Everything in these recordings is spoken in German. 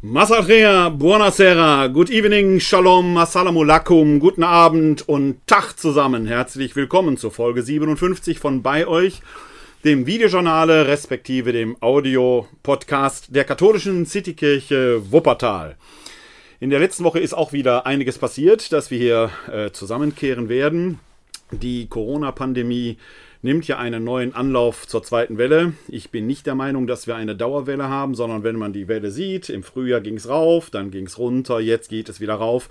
Masatrea, buonasera, good evening, shalom, assalamu alaikum, guten Abend und Tag zusammen. Herzlich willkommen zur Folge 57 von Bei euch, dem Videojournale respektive dem Audio-Podcast der katholischen Citykirche Wuppertal. In der letzten Woche ist auch wieder einiges passiert, dass wir hier äh, zusammenkehren werden. Die Corona-Pandemie nimmt ja einen neuen Anlauf zur zweiten Welle. Ich bin nicht der Meinung, dass wir eine Dauerwelle haben, sondern wenn man die Welle sieht, im Frühjahr ging es rauf, dann ging es runter, jetzt geht es wieder rauf.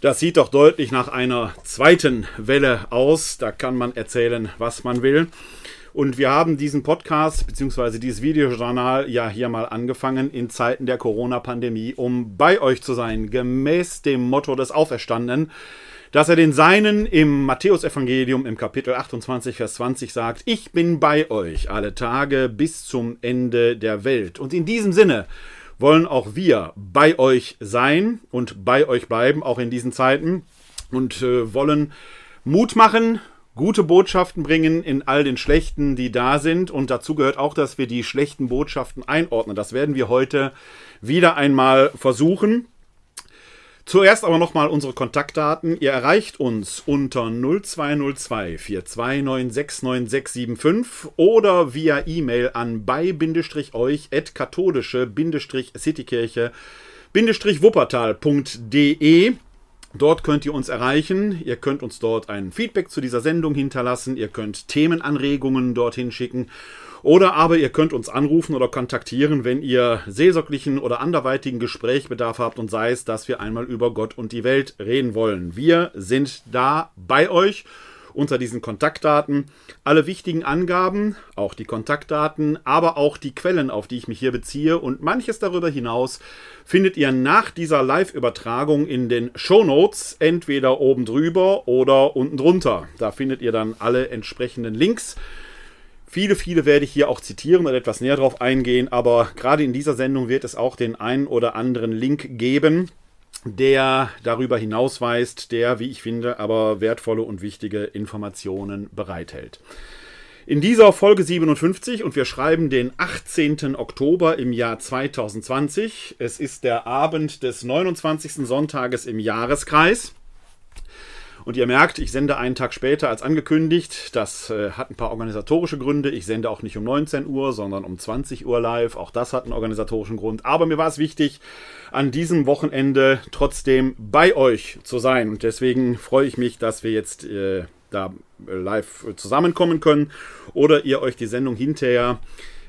Das sieht doch deutlich nach einer zweiten Welle aus. Da kann man erzählen, was man will. Und wir haben diesen Podcast bzw. dieses Videojournal ja hier mal angefangen in Zeiten der Corona-Pandemie, um bei euch zu sein, gemäß dem Motto des Auferstandenen dass er den Seinen im Matthäusevangelium im Kapitel 28, Vers 20 sagt, ich bin bei euch alle Tage bis zum Ende der Welt. Und in diesem Sinne wollen auch wir bei euch sein und bei euch bleiben, auch in diesen Zeiten, und äh, wollen Mut machen, gute Botschaften bringen in all den schlechten, die da sind. Und dazu gehört auch, dass wir die schlechten Botschaften einordnen. Das werden wir heute wieder einmal versuchen. Zuerst aber nochmal unsere Kontaktdaten. Ihr erreicht uns unter 0202 4296975 oder via E-Mail an bei-euch at katholische-citykirche-wuppertal.de. Dort könnt ihr uns erreichen. Ihr könnt uns dort ein Feedback zu dieser Sendung hinterlassen. Ihr könnt Themenanregungen dorthin schicken. Oder aber ihr könnt uns anrufen oder kontaktieren, wenn ihr seelsorglichen oder anderweitigen Gesprächbedarf habt und sei es, dass wir einmal über Gott und die Welt reden wollen. Wir sind da bei euch unter diesen Kontaktdaten. Alle wichtigen Angaben, auch die Kontaktdaten, aber auch die Quellen, auf die ich mich hier beziehe und manches darüber hinaus findet ihr nach dieser Live-Übertragung in den Show Notes, entweder oben drüber oder unten drunter. Da findet ihr dann alle entsprechenden Links. Viele, viele werde ich hier auch zitieren und etwas näher drauf eingehen, aber gerade in dieser Sendung wird es auch den einen oder anderen Link geben, der darüber hinausweist, der, wie ich finde, aber wertvolle und wichtige Informationen bereithält. In dieser Folge 57 und wir schreiben den 18. Oktober im Jahr 2020. Es ist der Abend des 29. Sonntages im Jahreskreis. Und ihr merkt, ich sende einen Tag später als angekündigt. Das äh, hat ein paar organisatorische Gründe. Ich sende auch nicht um 19 Uhr, sondern um 20 Uhr live. Auch das hat einen organisatorischen Grund. Aber mir war es wichtig, an diesem Wochenende trotzdem bei euch zu sein. Und deswegen freue ich mich, dass wir jetzt äh, da live zusammenkommen können oder ihr euch die Sendung hinterher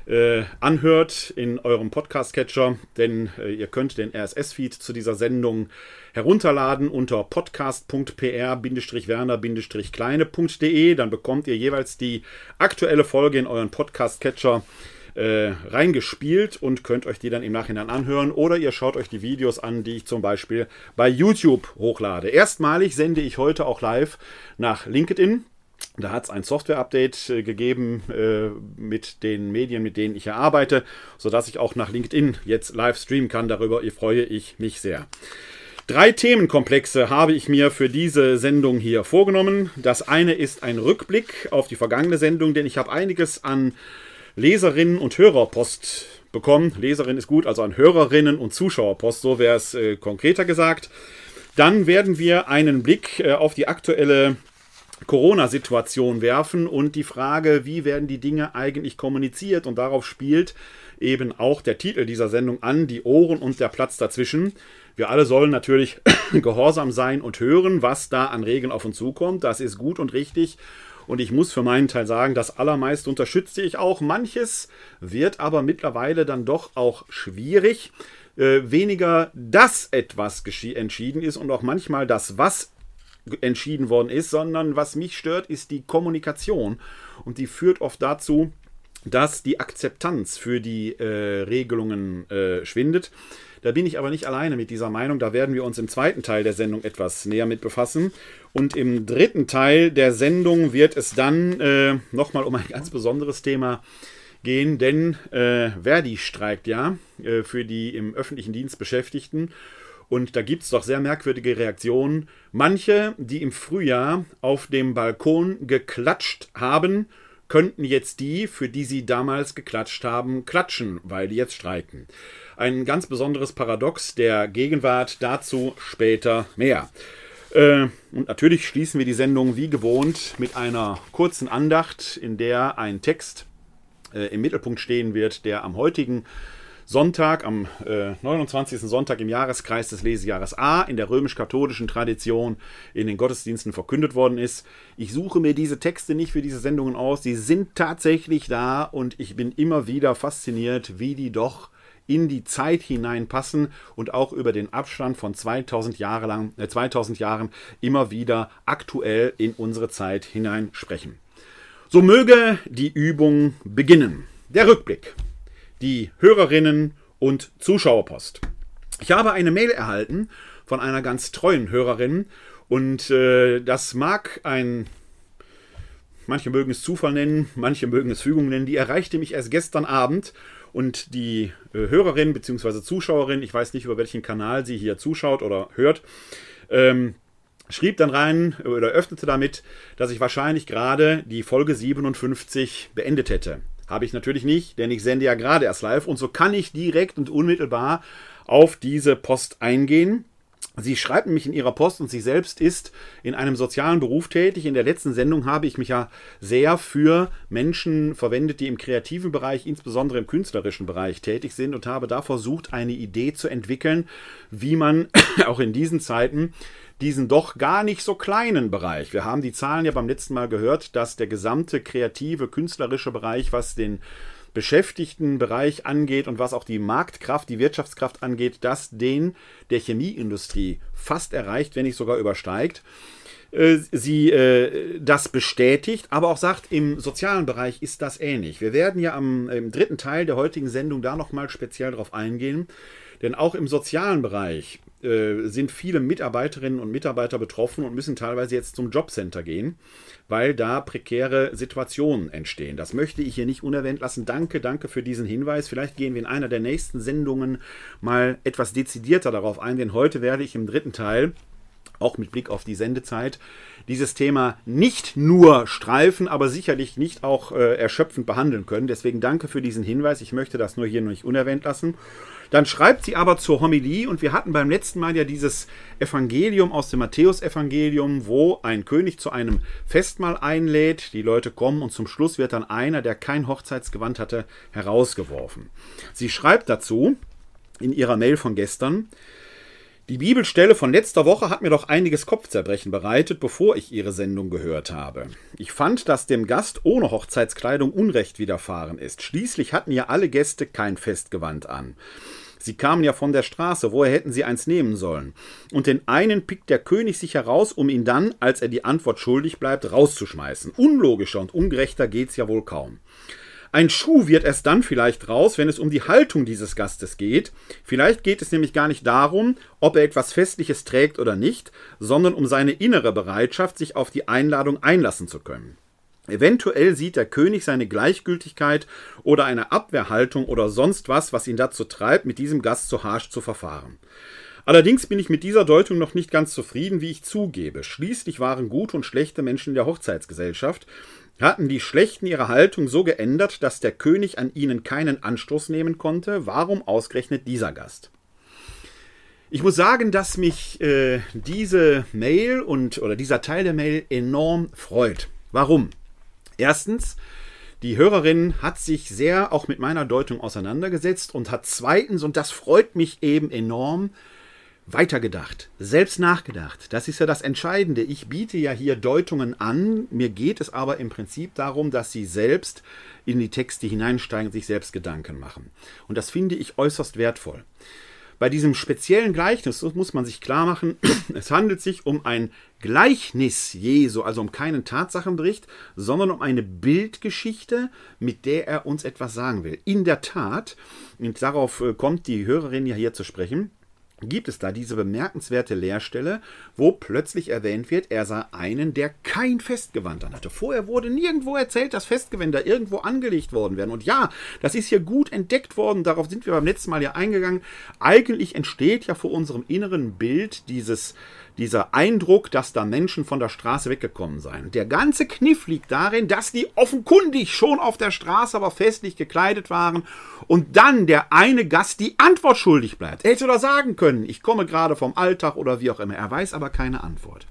äh, anhört in eurem Podcast-Catcher, denn äh, ihr könnt den RSS-Feed zu dieser Sendung herunterladen unter podcast.pr-werner-kleine.de. Dann bekommt ihr jeweils die aktuelle Folge in euren Podcast-Catcher äh, reingespielt und könnt euch die dann im Nachhinein anhören oder ihr schaut euch die Videos an, die ich zum Beispiel bei YouTube hochlade. Erstmalig sende ich heute auch live nach LinkedIn. Da hat es ein Software-Update äh, gegeben äh, mit den Medien, mit denen ich hier arbeite, sodass ich auch nach LinkedIn jetzt live streamen kann. Darüber freue ich mich sehr. Drei Themenkomplexe habe ich mir für diese Sendung hier vorgenommen. Das eine ist ein Rückblick auf die vergangene Sendung, denn ich habe einiges an Leserinnen und Hörerpost bekommen. Leserin ist gut, also an Hörerinnen und Zuschauerpost, so wäre es äh, konkreter gesagt. Dann werden wir einen Blick äh, auf die aktuelle Corona-Situation werfen und die Frage, wie werden die Dinge eigentlich kommuniziert und darauf spielt eben auch der Titel dieser Sendung an, die Ohren und der Platz dazwischen. Wir alle sollen natürlich gehorsam sein und hören, was da an Regeln auf uns zukommt. Das ist gut und richtig. Und ich muss für meinen Teil sagen, das allermeiste unterstütze ich auch. Manches wird aber mittlerweile dann doch auch schwierig. Äh, weniger, dass etwas entschieden ist und auch manchmal das, was entschieden worden ist, sondern was mich stört, ist die Kommunikation. Und die führt oft dazu, dass die Akzeptanz für die äh, Regelungen äh, schwindet. Da bin ich aber nicht alleine mit dieser Meinung. Da werden wir uns im zweiten Teil der Sendung etwas näher mit befassen. Und im dritten Teil der Sendung wird es dann äh, nochmal um ein ganz besonderes Thema gehen, denn äh, Verdi streikt ja äh, für die im öffentlichen Dienst Beschäftigten. Und da gibt es doch sehr merkwürdige Reaktionen. Manche, die im Frühjahr auf dem Balkon geklatscht haben, könnten jetzt die, für die sie damals geklatscht haben, klatschen, weil die jetzt streiken. ein ganz besonderes Paradox der Gegenwart. Dazu später mehr. Äh, und natürlich schließen wir die Sendung wie gewohnt mit einer kurzen Andacht, in der ein Text äh, im Mittelpunkt stehen wird, der am heutigen Sonntag, am äh, 29. Sonntag im Jahreskreis des Lesejahres A in der römisch-katholischen Tradition in den Gottesdiensten verkündet worden ist. Ich suche mir diese Texte nicht für diese Sendungen aus, sie sind tatsächlich da und ich bin immer wieder fasziniert, wie die doch in die Zeit hineinpassen und auch über den Abstand von 2000, Jahre lang, äh, 2000 Jahren immer wieder aktuell in unsere Zeit hinein sprechen. So möge die Übung beginnen. Der Rückblick die Hörerinnen und Zuschauerpost. Ich habe eine Mail erhalten von einer ganz treuen Hörerin und äh, das mag ein, manche mögen es Zufall nennen, manche mögen es Fügung nennen, die erreichte mich erst gestern Abend und die äh, Hörerin bzw. Zuschauerin, ich weiß nicht über welchen Kanal sie hier zuschaut oder hört, ähm, schrieb dann rein oder öffnete damit, dass ich wahrscheinlich gerade die Folge 57 beendet hätte. Habe ich natürlich nicht, denn ich sende ja gerade erst live und so kann ich direkt und unmittelbar auf diese Post eingehen. Sie schreibt nämlich in ihrer Post und sie selbst ist in einem sozialen Beruf tätig. In der letzten Sendung habe ich mich ja sehr für Menschen verwendet, die im kreativen Bereich, insbesondere im künstlerischen Bereich tätig sind und habe da versucht, eine Idee zu entwickeln, wie man auch in diesen Zeiten diesen doch gar nicht so kleinen Bereich. Wir haben die Zahlen ja beim letzten Mal gehört, dass der gesamte kreative, künstlerische Bereich, was den Beschäftigtenbereich angeht und was auch die Marktkraft, die Wirtschaftskraft angeht, dass den der Chemieindustrie fast erreicht, wenn nicht sogar übersteigt äh, sie äh, das bestätigt, aber auch sagt, im sozialen Bereich ist das ähnlich. Wir werden ja am im dritten Teil der heutigen Sendung da nochmal speziell drauf eingehen, denn auch im sozialen Bereich äh, sind viele Mitarbeiterinnen und Mitarbeiter betroffen und müssen teilweise jetzt zum Jobcenter gehen, weil da prekäre Situationen entstehen. Das möchte ich hier nicht unerwähnt lassen. Danke, danke für diesen Hinweis. Vielleicht gehen wir in einer der nächsten Sendungen mal etwas dezidierter darauf ein, denn heute werde ich im dritten Teil auch mit Blick auf die Sendezeit, dieses Thema nicht nur streifen, aber sicherlich nicht auch äh, erschöpfend behandeln können. Deswegen danke für diesen Hinweis. Ich möchte das nur hier nicht unerwähnt lassen. Dann schreibt sie aber zur Homilie und wir hatten beim letzten Mal ja dieses Evangelium aus dem Matthäusevangelium, wo ein König zu einem Festmahl einlädt, die Leute kommen und zum Schluss wird dann einer, der kein Hochzeitsgewand hatte, herausgeworfen. Sie schreibt dazu in ihrer Mail von gestern, die Bibelstelle von letzter Woche hat mir doch einiges Kopfzerbrechen bereitet, bevor ich Ihre Sendung gehört habe. Ich fand, dass dem Gast ohne Hochzeitskleidung Unrecht widerfahren ist. Schließlich hatten ja alle Gäste kein Festgewand an. Sie kamen ja von der Straße, woher hätten sie eins nehmen sollen? Und den einen pickt der König sich heraus, um ihn dann, als er die Antwort schuldig bleibt, rauszuschmeißen. Unlogischer und ungerechter geht's ja wohl kaum. Ein Schuh wird erst dann vielleicht raus, wenn es um die Haltung dieses Gastes geht. Vielleicht geht es nämlich gar nicht darum, ob er etwas Festliches trägt oder nicht, sondern um seine innere Bereitschaft, sich auf die Einladung einlassen zu können. Eventuell sieht der König seine Gleichgültigkeit oder eine Abwehrhaltung oder sonst was, was ihn dazu treibt, mit diesem Gast so harsch zu verfahren. Allerdings bin ich mit dieser Deutung noch nicht ganz zufrieden, wie ich zugebe. Schließlich waren gute und schlechte Menschen in der Hochzeitsgesellschaft, hatten die Schlechten ihre Haltung so geändert, dass der König an ihnen keinen Anstoß nehmen konnte. Warum ausgerechnet dieser Gast? Ich muss sagen, dass mich äh, diese Mail und oder dieser Teil der Mail enorm freut. Warum? Erstens, die Hörerin hat sich sehr auch mit meiner Deutung auseinandergesetzt und hat zweitens, und das freut mich eben enorm, weitergedacht, selbst nachgedacht. Das ist ja das Entscheidende. Ich biete ja hier Deutungen an. Mir geht es aber im Prinzip darum, dass Sie selbst in die Texte hineinsteigen sich selbst Gedanken machen. Und das finde ich äußerst wertvoll. Bei diesem speziellen Gleichnis muss man sich klar machen, es handelt sich um ein Gleichnis Jesu, also um keinen Tatsachenbericht, sondern um eine Bildgeschichte, mit der er uns etwas sagen will. In der Tat, und darauf äh, kommt die Hörerin ja hier zu sprechen, gibt es da diese bemerkenswerte Leerstelle, wo plötzlich erwähnt wird, er sah einen, der kein Festgewand an hatte. Vorher wurde nirgendwo erzählt, dass Festgewänder irgendwo angelegt worden wären. Und ja, das ist hier gut entdeckt worden, darauf sind wir beim letzten Mal ja eingegangen. Eigentlich entsteht ja vor unserem inneren Bild dieses dieser Eindruck, dass da Menschen von der Straße weggekommen seien. Der ganze Kniff liegt darin, dass die offenkundig schon auf der Straße aber festlich gekleidet waren und dann der eine Gast die Antwort schuldig bleibt. Er hätte doch sagen können, ich komme gerade vom Alltag oder wie auch immer. Er weiß aber keine Antwort.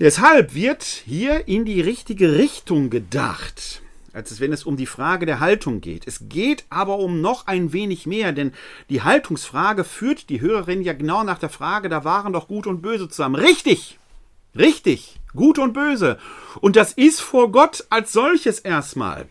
Deshalb wird hier in die richtige Richtung gedacht als wenn es um die Frage der Haltung geht. Es geht aber um noch ein wenig mehr, denn die Haltungsfrage führt die Hörerin ja genau nach der Frage, da waren doch Gut und Böse zusammen. Richtig! Richtig! Gut und Böse. Und das ist vor Gott als solches erstmal.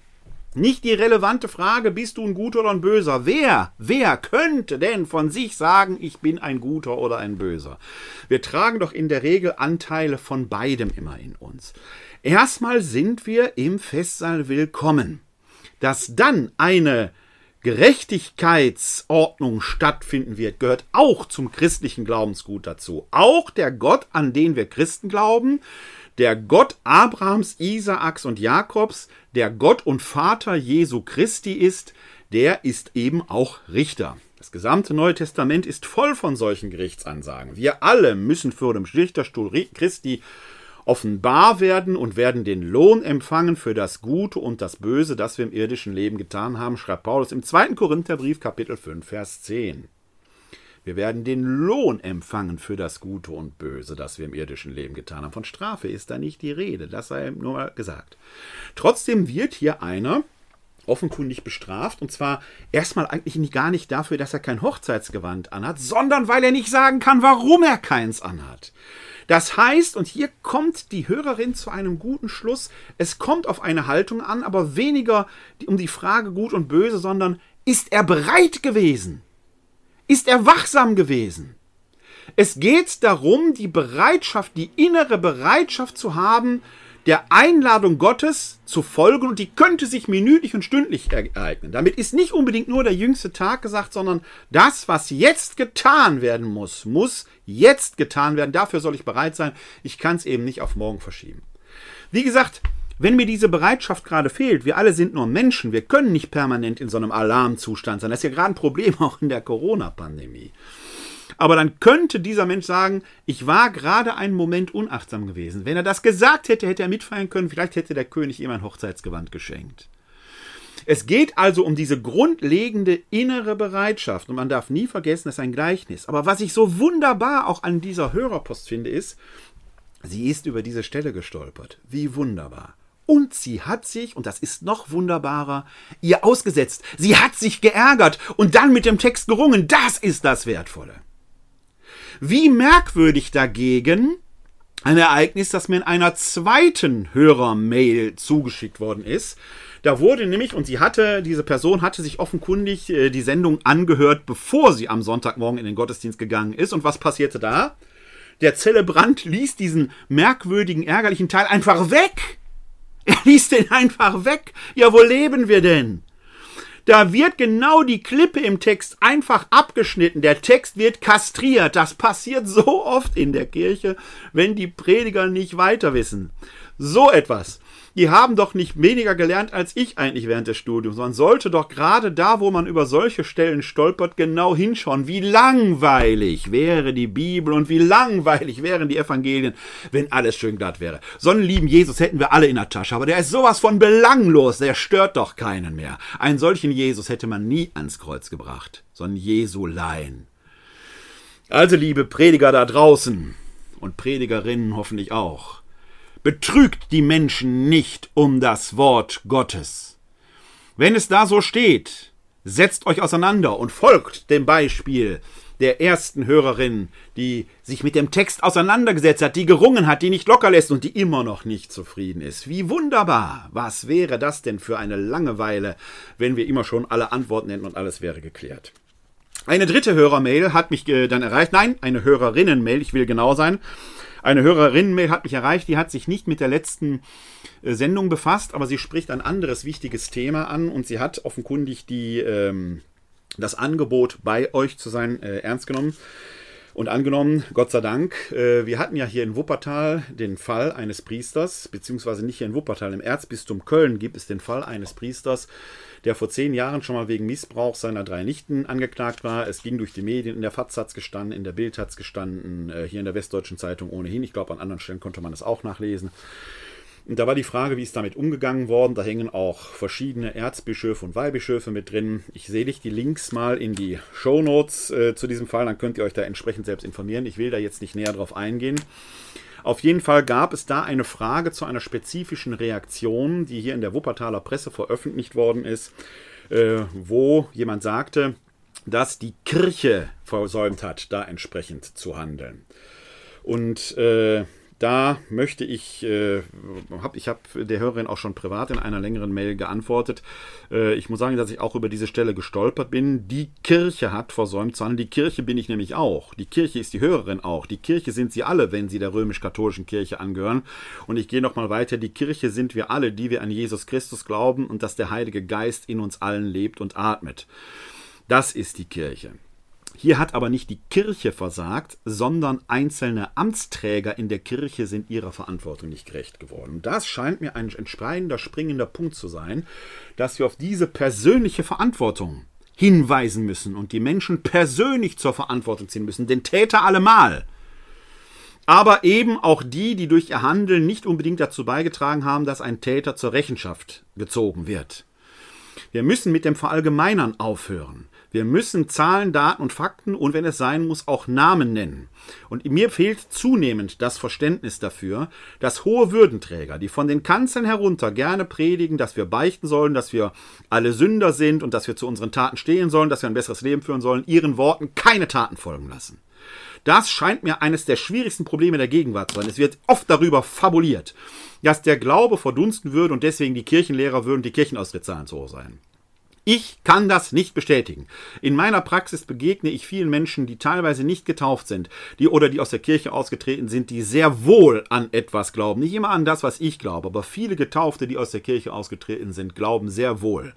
Nicht die relevante Frage, bist du ein Guter oder ein Böser? Wer, wer könnte denn von sich sagen, ich bin ein Guter oder ein Böser? Wir tragen doch in der Regel Anteile von beidem immer in uns. Erstmal sind wir im Festsaal willkommen. Dass dann eine Gerechtigkeitsordnung stattfinden wird, gehört auch zum christlichen Glaubensgut dazu. Auch der Gott, an den wir Christen glauben, der Gott Abrahams, Isaaks und Jakobs, der Gott und Vater Jesu Christi ist, der ist eben auch Richter. Das gesamte Neue Testament ist voll von solchen Gerichtsansagen. Wir alle müssen vor dem Richterstuhl Christi offenbar werden und werden den Lohn empfangen für das Gute und das Böse, das wir im irdischen Leben getan haben, schreibt Paulus im 2. Korintherbrief Kapitel 5, Vers 10. Wir werden den Lohn empfangen für das Gute und Böse, das wir im irdischen Leben getan haben. Von Strafe ist da nicht die Rede, das sei nur mal gesagt. Trotzdem wird hier einer offenkundig bestraft. Und zwar erstmal eigentlich gar nicht dafür, dass er kein Hochzeitsgewand anhat, sondern weil er nicht sagen kann, warum er keins anhat. Das heißt, und hier kommt die Hörerin zu einem guten Schluss, es kommt auf eine Haltung an, aber weniger um die Frage gut und böse, sondern ist er bereit gewesen? Ist er wachsam gewesen? Es geht darum, die Bereitschaft, die innere Bereitschaft zu haben, der Einladung Gottes zu folgen und die könnte sich minütlich und stündlich ereignen. Damit ist nicht unbedingt nur der jüngste Tag gesagt, sondern das, was jetzt getan werden muss, muss jetzt getan werden. Dafür soll ich bereit sein. Ich kann es eben nicht auf morgen verschieben. Wie gesagt, wenn mir diese Bereitschaft gerade fehlt, wir alle sind nur Menschen, wir können nicht permanent in so einem Alarmzustand sein. Das ist ja gerade ein Problem auch in der Corona-Pandemie. Aber dann könnte dieser Mensch sagen, ich war gerade einen Moment unachtsam gewesen. Wenn er das gesagt hätte, hätte er mitfeiern können, vielleicht hätte der König ihm ein Hochzeitsgewand geschenkt. Es geht also um diese grundlegende innere Bereitschaft und man darf nie vergessen, das ist ein Gleichnis. Aber was ich so wunderbar auch an dieser Hörerpost finde, ist, sie ist über diese Stelle gestolpert. Wie wunderbar. Und sie hat sich, und das ist noch wunderbarer, ihr ausgesetzt. Sie hat sich geärgert und dann mit dem Text gerungen. Das ist das Wertvolle. Wie merkwürdig dagegen ein Ereignis, das mir in einer zweiten Hörermail zugeschickt worden ist. Da wurde nämlich, und sie hatte, diese Person hatte sich offenkundig äh, die Sendung angehört, bevor sie am Sonntagmorgen in den Gottesdienst gegangen ist. Und was passierte da? Der Zelebrant ließ diesen merkwürdigen, ärgerlichen Teil einfach weg. Er ließ den einfach weg. Ja, wo leben wir denn? Da wird genau die Klippe im Text einfach abgeschnitten. Der Text wird kastriert. Das passiert so oft in der Kirche, wenn die Prediger nicht weiter wissen. So etwas die haben doch nicht weniger gelernt als ich eigentlich während des Studiums. Man sollte doch gerade da, wo man über solche Stellen stolpert, genau hinschauen. Wie langweilig wäre die Bibel und wie langweilig wären die Evangelien, wenn alles schön glatt wäre. So einen lieben Jesus hätten wir alle in der Tasche, aber der ist sowas von belanglos, der stört doch keinen mehr. Einen solchen Jesus hätte man nie ans Kreuz gebracht, so ein Jesulein. Also, liebe Prediger da draußen und Predigerinnen hoffentlich auch, betrügt die Menschen nicht um das Wort Gottes. Wenn es da so steht, setzt euch auseinander und folgt dem Beispiel der ersten Hörerin, die sich mit dem Text auseinandergesetzt hat, die gerungen hat, die nicht locker lässt und die immer noch nicht zufrieden ist. Wie wunderbar! Was wäre das denn für eine Langeweile, wenn wir immer schon alle Antworten hätten und alles wäre geklärt? Eine dritte Hörermail hat mich äh, dann erreicht. Nein, eine Hörerinnenmail, ich will genau sein. Eine Hörerin-Mail hat mich erreicht, die hat sich nicht mit der letzten äh, Sendung befasst, aber sie spricht ein anderes wichtiges Thema an und sie hat offenkundig die, ähm, das Angebot, bei euch zu sein, äh, ernst genommen. Und angenommen, Gott sei Dank, äh, wir hatten ja hier in Wuppertal den Fall eines Priesters, beziehungsweise nicht hier in Wuppertal, im Erzbistum Köln gibt es den Fall eines Priesters, der vor zehn Jahren schon mal wegen Missbrauch seiner drei Nichten angeklagt war. Es ging durch die Medien, in der FAZ hat es gestanden, in der Bild hat es gestanden, äh, hier in der Westdeutschen Zeitung ohnehin. Ich glaube, an anderen Stellen konnte man das auch nachlesen. Und da war die Frage, wie ist damit umgegangen worden. Da hängen auch verschiedene Erzbischöfe und Weihbischöfe mit drin. Ich sehe dich die Links mal in die Show Notes äh, zu diesem Fall, dann könnt ihr euch da entsprechend selbst informieren. Ich will da jetzt nicht näher drauf eingehen. Auf jeden Fall gab es da eine Frage zu einer spezifischen Reaktion, die hier in der Wuppertaler Presse veröffentlicht worden ist, äh, wo jemand sagte, dass die Kirche versäumt hat, da entsprechend zu handeln. Und äh, da möchte ich, äh, hab, ich habe der Hörerin auch schon privat in einer längeren Mail geantwortet. Äh, ich muss sagen, dass ich auch über diese Stelle gestolpert bin. Die Kirche hat versäumt zu handeln. Die Kirche bin ich nämlich auch. Die Kirche ist die Hörerin auch. Die Kirche sind sie alle, wenn sie der römisch-katholischen Kirche angehören. Und ich gehe nochmal weiter. Die Kirche sind wir alle, die wir an Jesus Christus glauben und dass der Heilige Geist in uns allen lebt und atmet. Das ist die Kirche. Hier hat aber nicht die Kirche versagt, sondern einzelne Amtsträger in der Kirche sind ihrer Verantwortung nicht gerecht geworden. Das scheint mir ein entscheidender, springender Punkt zu sein, dass wir auf diese persönliche Verantwortung hinweisen müssen und die Menschen persönlich zur Verantwortung ziehen müssen, den Täter allemal. Aber eben auch die, die durch ihr Handeln nicht unbedingt dazu beigetragen haben, dass ein Täter zur Rechenschaft gezogen wird. Wir müssen mit dem Verallgemeinern aufhören. Wir müssen Zahlen, Daten und Fakten und wenn es sein muss, auch Namen nennen. Und mir fehlt zunehmend das Verständnis dafür, dass hohe Würdenträger, die von den Kanzeln herunter gerne predigen, dass wir beichten sollen, dass wir alle Sünder sind und dass wir zu unseren Taten stehen sollen, dass wir ein besseres Leben führen sollen, ihren Worten keine Taten folgen lassen. Das scheint mir eines der schwierigsten Probleme der Gegenwart zu sein. Es wird oft darüber fabuliert, dass der Glaube verdunsten würde und deswegen die Kirchenlehrer würden die Kirchenaustrittszahlen zu hoch sein. Ich kann das nicht bestätigen. In meiner Praxis begegne ich vielen Menschen, die teilweise nicht getauft sind, die oder die aus der Kirche ausgetreten sind, die sehr wohl an etwas glauben. Nicht immer an das, was ich glaube, aber viele Getaufte, die aus der Kirche ausgetreten sind, glauben sehr wohl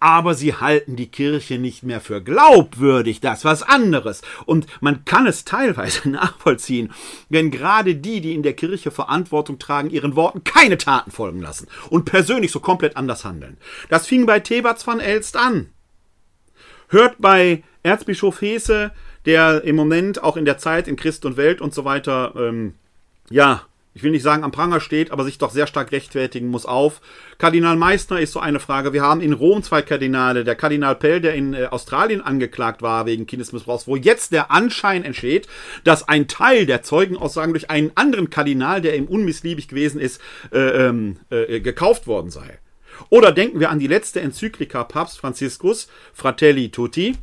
aber sie halten die Kirche nicht mehr für glaubwürdig, das was anderes. Und man kann es teilweise nachvollziehen, wenn gerade die, die in der Kirche Verantwortung tragen, ihren Worten keine Taten folgen lassen und persönlich so komplett anders handeln. Das fing bei Thebats van Elst an. Hört bei Erzbischof Hese, der im Moment auch in der Zeit in Christ und Welt und so weiter, ähm, ja, ich will nicht sagen am Pranger steht, aber sich doch sehr stark rechtfertigen muss auf. Kardinal Meissner ist so eine Frage. Wir haben in Rom zwei Kardinale. Der Kardinal Pell, der in äh, Australien angeklagt war wegen Kindesmissbrauchs, wo jetzt der Anschein entsteht, dass ein Teil der Zeugenaussagen durch einen anderen Kardinal, der ihm unmissliebig gewesen ist, äh, ähm, äh, gekauft worden sei. Oder denken wir an die letzte Enzyklika Papst Franziskus, Fratelli Tutti.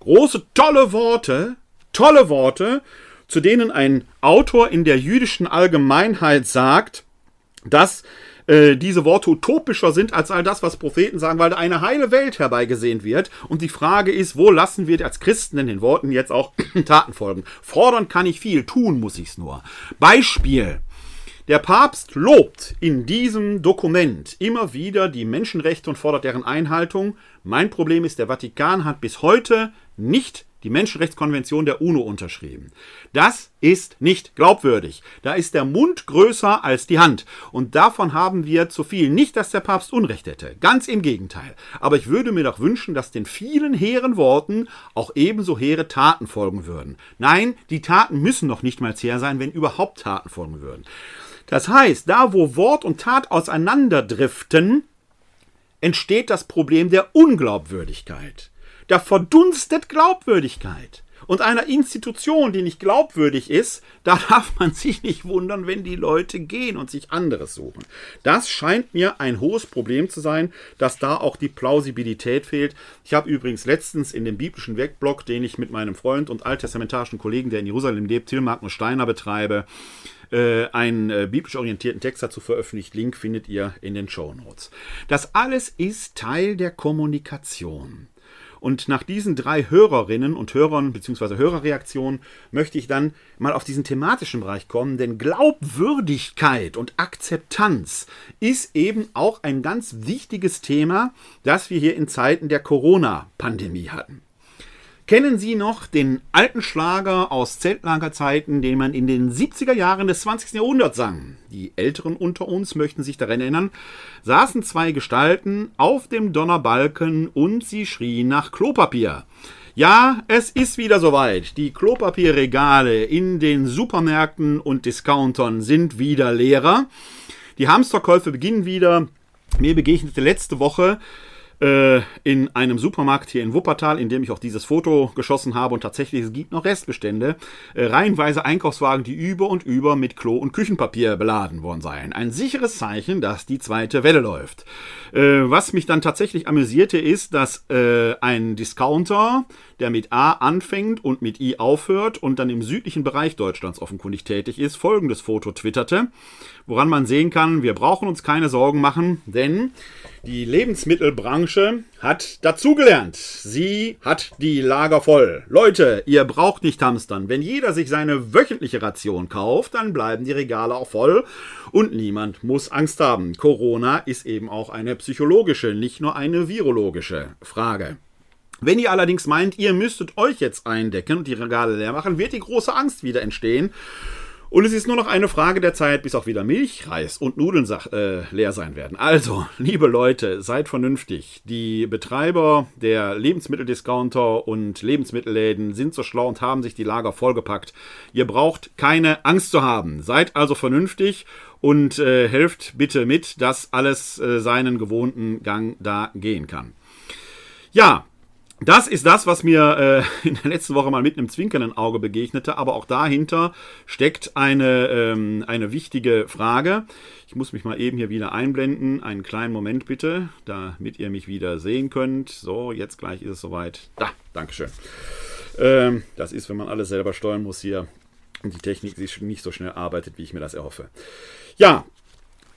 Große, tolle Worte, tolle Worte, zu denen ein Autor in der jüdischen Allgemeinheit sagt, dass äh, diese Worte utopischer sind als all das, was Propheten sagen, weil da eine heile Welt herbeigesehnt wird. Und die Frage ist, wo lassen wir als Christen in den Worten jetzt auch Taten folgen? Fordern kann ich viel, tun muss ich es nur. Beispiel. Der Papst lobt in diesem Dokument immer wieder die Menschenrechte und fordert deren Einhaltung. Mein Problem ist, der Vatikan hat bis heute nicht die Menschenrechtskonvention der UNO unterschrieben. Das ist nicht glaubwürdig. Da ist der Mund größer als die Hand. Und davon haben wir zu viel. Nicht, dass der Papst Unrecht hätte. Ganz im Gegenteil. Aber ich würde mir doch wünschen, dass den vielen hehren Worten auch ebenso hehre Taten folgen würden. Nein, die Taten müssen noch nicht mal hehr sein, wenn überhaupt Taten folgen würden. Das heißt, da wo Wort und Tat auseinanderdriften, entsteht das Problem der Unglaubwürdigkeit. Da verdunstet Glaubwürdigkeit. Und einer Institution, die nicht glaubwürdig ist, da darf man sich nicht wundern, wenn die Leute gehen und sich anderes suchen. Das scheint mir ein hohes Problem zu sein, dass da auch die Plausibilität fehlt. Ich habe übrigens letztens in dem biblischen Wegblock, den ich mit meinem Freund und alttestamentarischen Kollegen, der in Jerusalem lebt, Till Magnus Steiner betreibe, äh, einen äh, biblisch orientierten Text dazu veröffentlicht. Link findet ihr in den Show Notes. Das alles ist Teil der Kommunikation. Und nach diesen drei Hörerinnen und Hörern bzw. Hörerreaktionen möchte ich dann mal auf diesen thematischen Bereich kommen, denn Glaubwürdigkeit und Akzeptanz ist eben auch ein ganz wichtiges Thema, das wir hier in Zeiten der Corona-Pandemie hatten. Kennen Sie noch den alten Schlager aus Zeltlagerzeiten, den man in den 70er Jahren des 20. Jahrhunderts sang? Die Älteren unter uns möchten sich daran erinnern, saßen zwei Gestalten auf dem Donnerbalken und sie schrien nach Klopapier. Ja, es ist wieder soweit. Die Klopapierregale in den Supermärkten und Discountern sind wieder leerer. Die Hamsterkäufe beginnen wieder. Mir begegnete letzte Woche äh, in einem Supermarkt hier in Wuppertal, in dem ich auch dieses Foto geschossen habe und tatsächlich es gibt noch Restbestände, äh, reihenweise Einkaufswagen, die über und über mit Klo- und Küchenpapier beladen worden seien. Ein sicheres Zeichen, dass die zweite Welle läuft. Äh, was mich dann tatsächlich amüsierte, ist, dass äh, ein Discounter, der mit A anfängt und mit I aufhört und dann im südlichen Bereich Deutschlands offenkundig tätig ist, folgendes Foto twitterte, woran man sehen kann, wir brauchen uns keine Sorgen machen, denn die Lebensmittelbranche hat dazugelernt. Sie hat die Lager voll. Leute, ihr braucht nicht hamstern. Wenn jeder sich seine wöchentliche Ration kauft, dann bleiben die Regale auch voll und niemand muss Angst haben. Corona ist eben auch eine psychologische, nicht nur eine virologische Frage. Wenn ihr allerdings meint, ihr müsstet euch jetzt eindecken und die Regale leer machen, wird die große Angst wieder entstehen. Und es ist nur noch eine Frage der Zeit, bis auch wieder Milch, Reis und Nudeln äh, leer sein werden. Also, liebe Leute, seid vernünftig. Die Betreiber der Lebensmitteldiscounter und Lebensmittelläden sind so schlau und haben sich die Lager vollgepackt. Ihr braucht keine Angst zu haben. Seid also vernünftig und äh, helft bitte mit, dass alles äh, seinen gewohnten Gang da gehen kann. Ja, das ist das, was mir äh, in der letzten Woche mal mit einem zwinkernden Auge begegnete, aber auch dahinter steckt eine, ähm, eine wichtige Frage. Ich muss mich mal eben hier wieder einblenden. Einen kleinen Moment bitte, damit ihr mich wieder sehen könnt. So, jetzt gleich ist es soweit. Da, Dankeschön. Ähm, das ist, wenn man alles selber steuern muss hier und die Technik nicht so schnell arbeitet, wie ich mir das erhoffe. Ja,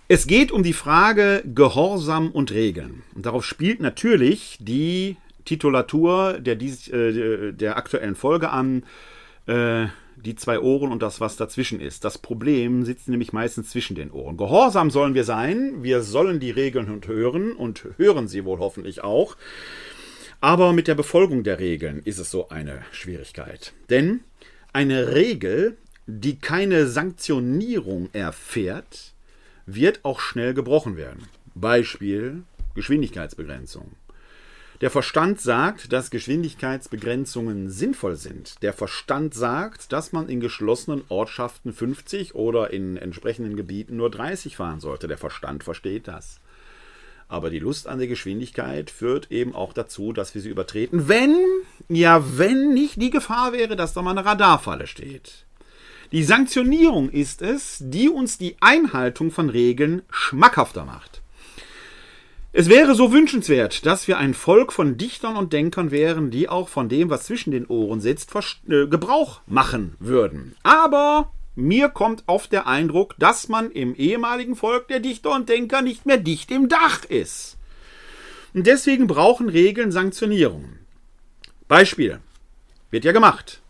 es geht um die Frage Gehorsam und Regeln. Und darauf spielt natürlich die Titulatur der, dies, äh, der aktuellen Folge an. Äh, die zwei Ohren und das, was dazwischen ist. Das Problem sitzt nämlich meistens zwischen den Ohren. Gehorsam sollen wir sein, wir sollen die Regeln und hören und hören sie wohl hoffentlich auch. Aber mit der Befolgung der Regeln ist es so eine Schwierigkeit. Denn eine Regel, die keine Sanktionierung erfährt, wird auch schnell gebrochen werden. Beispiel Geschwindigkeitsbegrenzung. Der Verstand sagt, dass Geschwindigkeitsbegrenzungen sinnvoll sind. Der Verstand sagt, dass man in geschlossenen Ortschaften 50 oder in entsprechenden Gebieten nur 30 fahren sollte. Der Verstand versteht das. Aber die Lust an der Geschwindigkeit führt eben auch dazu, dass wir sie übertreten, wenn, ja, wenn nicht die Gefahr wäre, dass da mal eine Radarfalle steht. Die Sanktionierung ist es, die uns die Einhaltung von Regeln schmackhafter macht. Es wäre so wünschenswert, dass wir ein Volk von Dichtern und Denkern wären, die auch von dem, was zwischen den Ohren sitzt, äh, Gebrauch machen würden. Aber mir kommt oft der Eindruck, dass man im ehemaligen Volk der Dichter und Denker nicht mehr dicht im Dach ist. Und deswegen brauchen Regeln Sanktionierungen. Beispiel. Wird ja gemacht.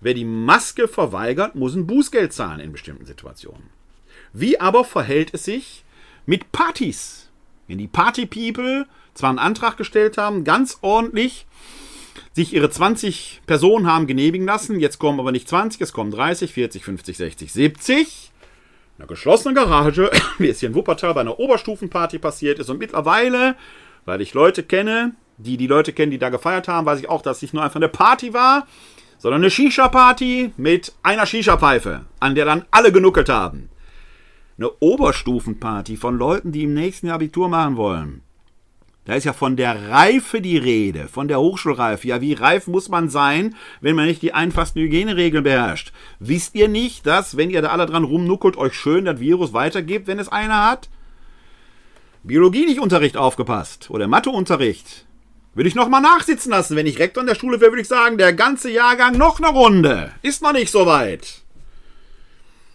Wer die Maske verweigert, muss ein Bußgeld zahlen in bestimmten Situationen. Wie aber verhält es sich mit Partys? Wenn die Party People zwar einen Antrag gestellt haben, ganz ordentlich sich ihre 20 Personen haben genehmigen lassen, jetzt kommen aber nicht 20, es kommen 30, 40, 50, 60, 70. In einer geschlossenen Garage, wie es hier in Wuppertal bei einer Oberstufenparty passiert ist. Und mittlerweile, weil ich Leute kenne, die die Leute kennen, die da gefeiert haben, weiß ich auch, dass es nicht nur einfach eine Party war, sondern eine Shisha-Party mit einer Shisha-Pfeife, an der dann alle genuckelt haben eine Oberstufenparty von Leuten, die im nächsten Jahr Abitur machen wollen. Da ist ja von der Reife die Rede, von der Hochschulreife. Ja, wie reif muss man sein, wenn man nicht die einfachsten Hygieneregeln beherrscht? Wisst ihr nicht, dass, wenn ihr da alle dran rumnuckelt, euch schön das Virus weitergibt, wenn es einer hat? Biologie nicht Unterricht aufgepasst oder Matheunterricht. Würde ich nochmal nachsitzen lassen, wenn ich Rektor an der Schule wäre, würde ich sagen, der ganze Jahrgang noch eine Runde. Ist noch nicht so weit.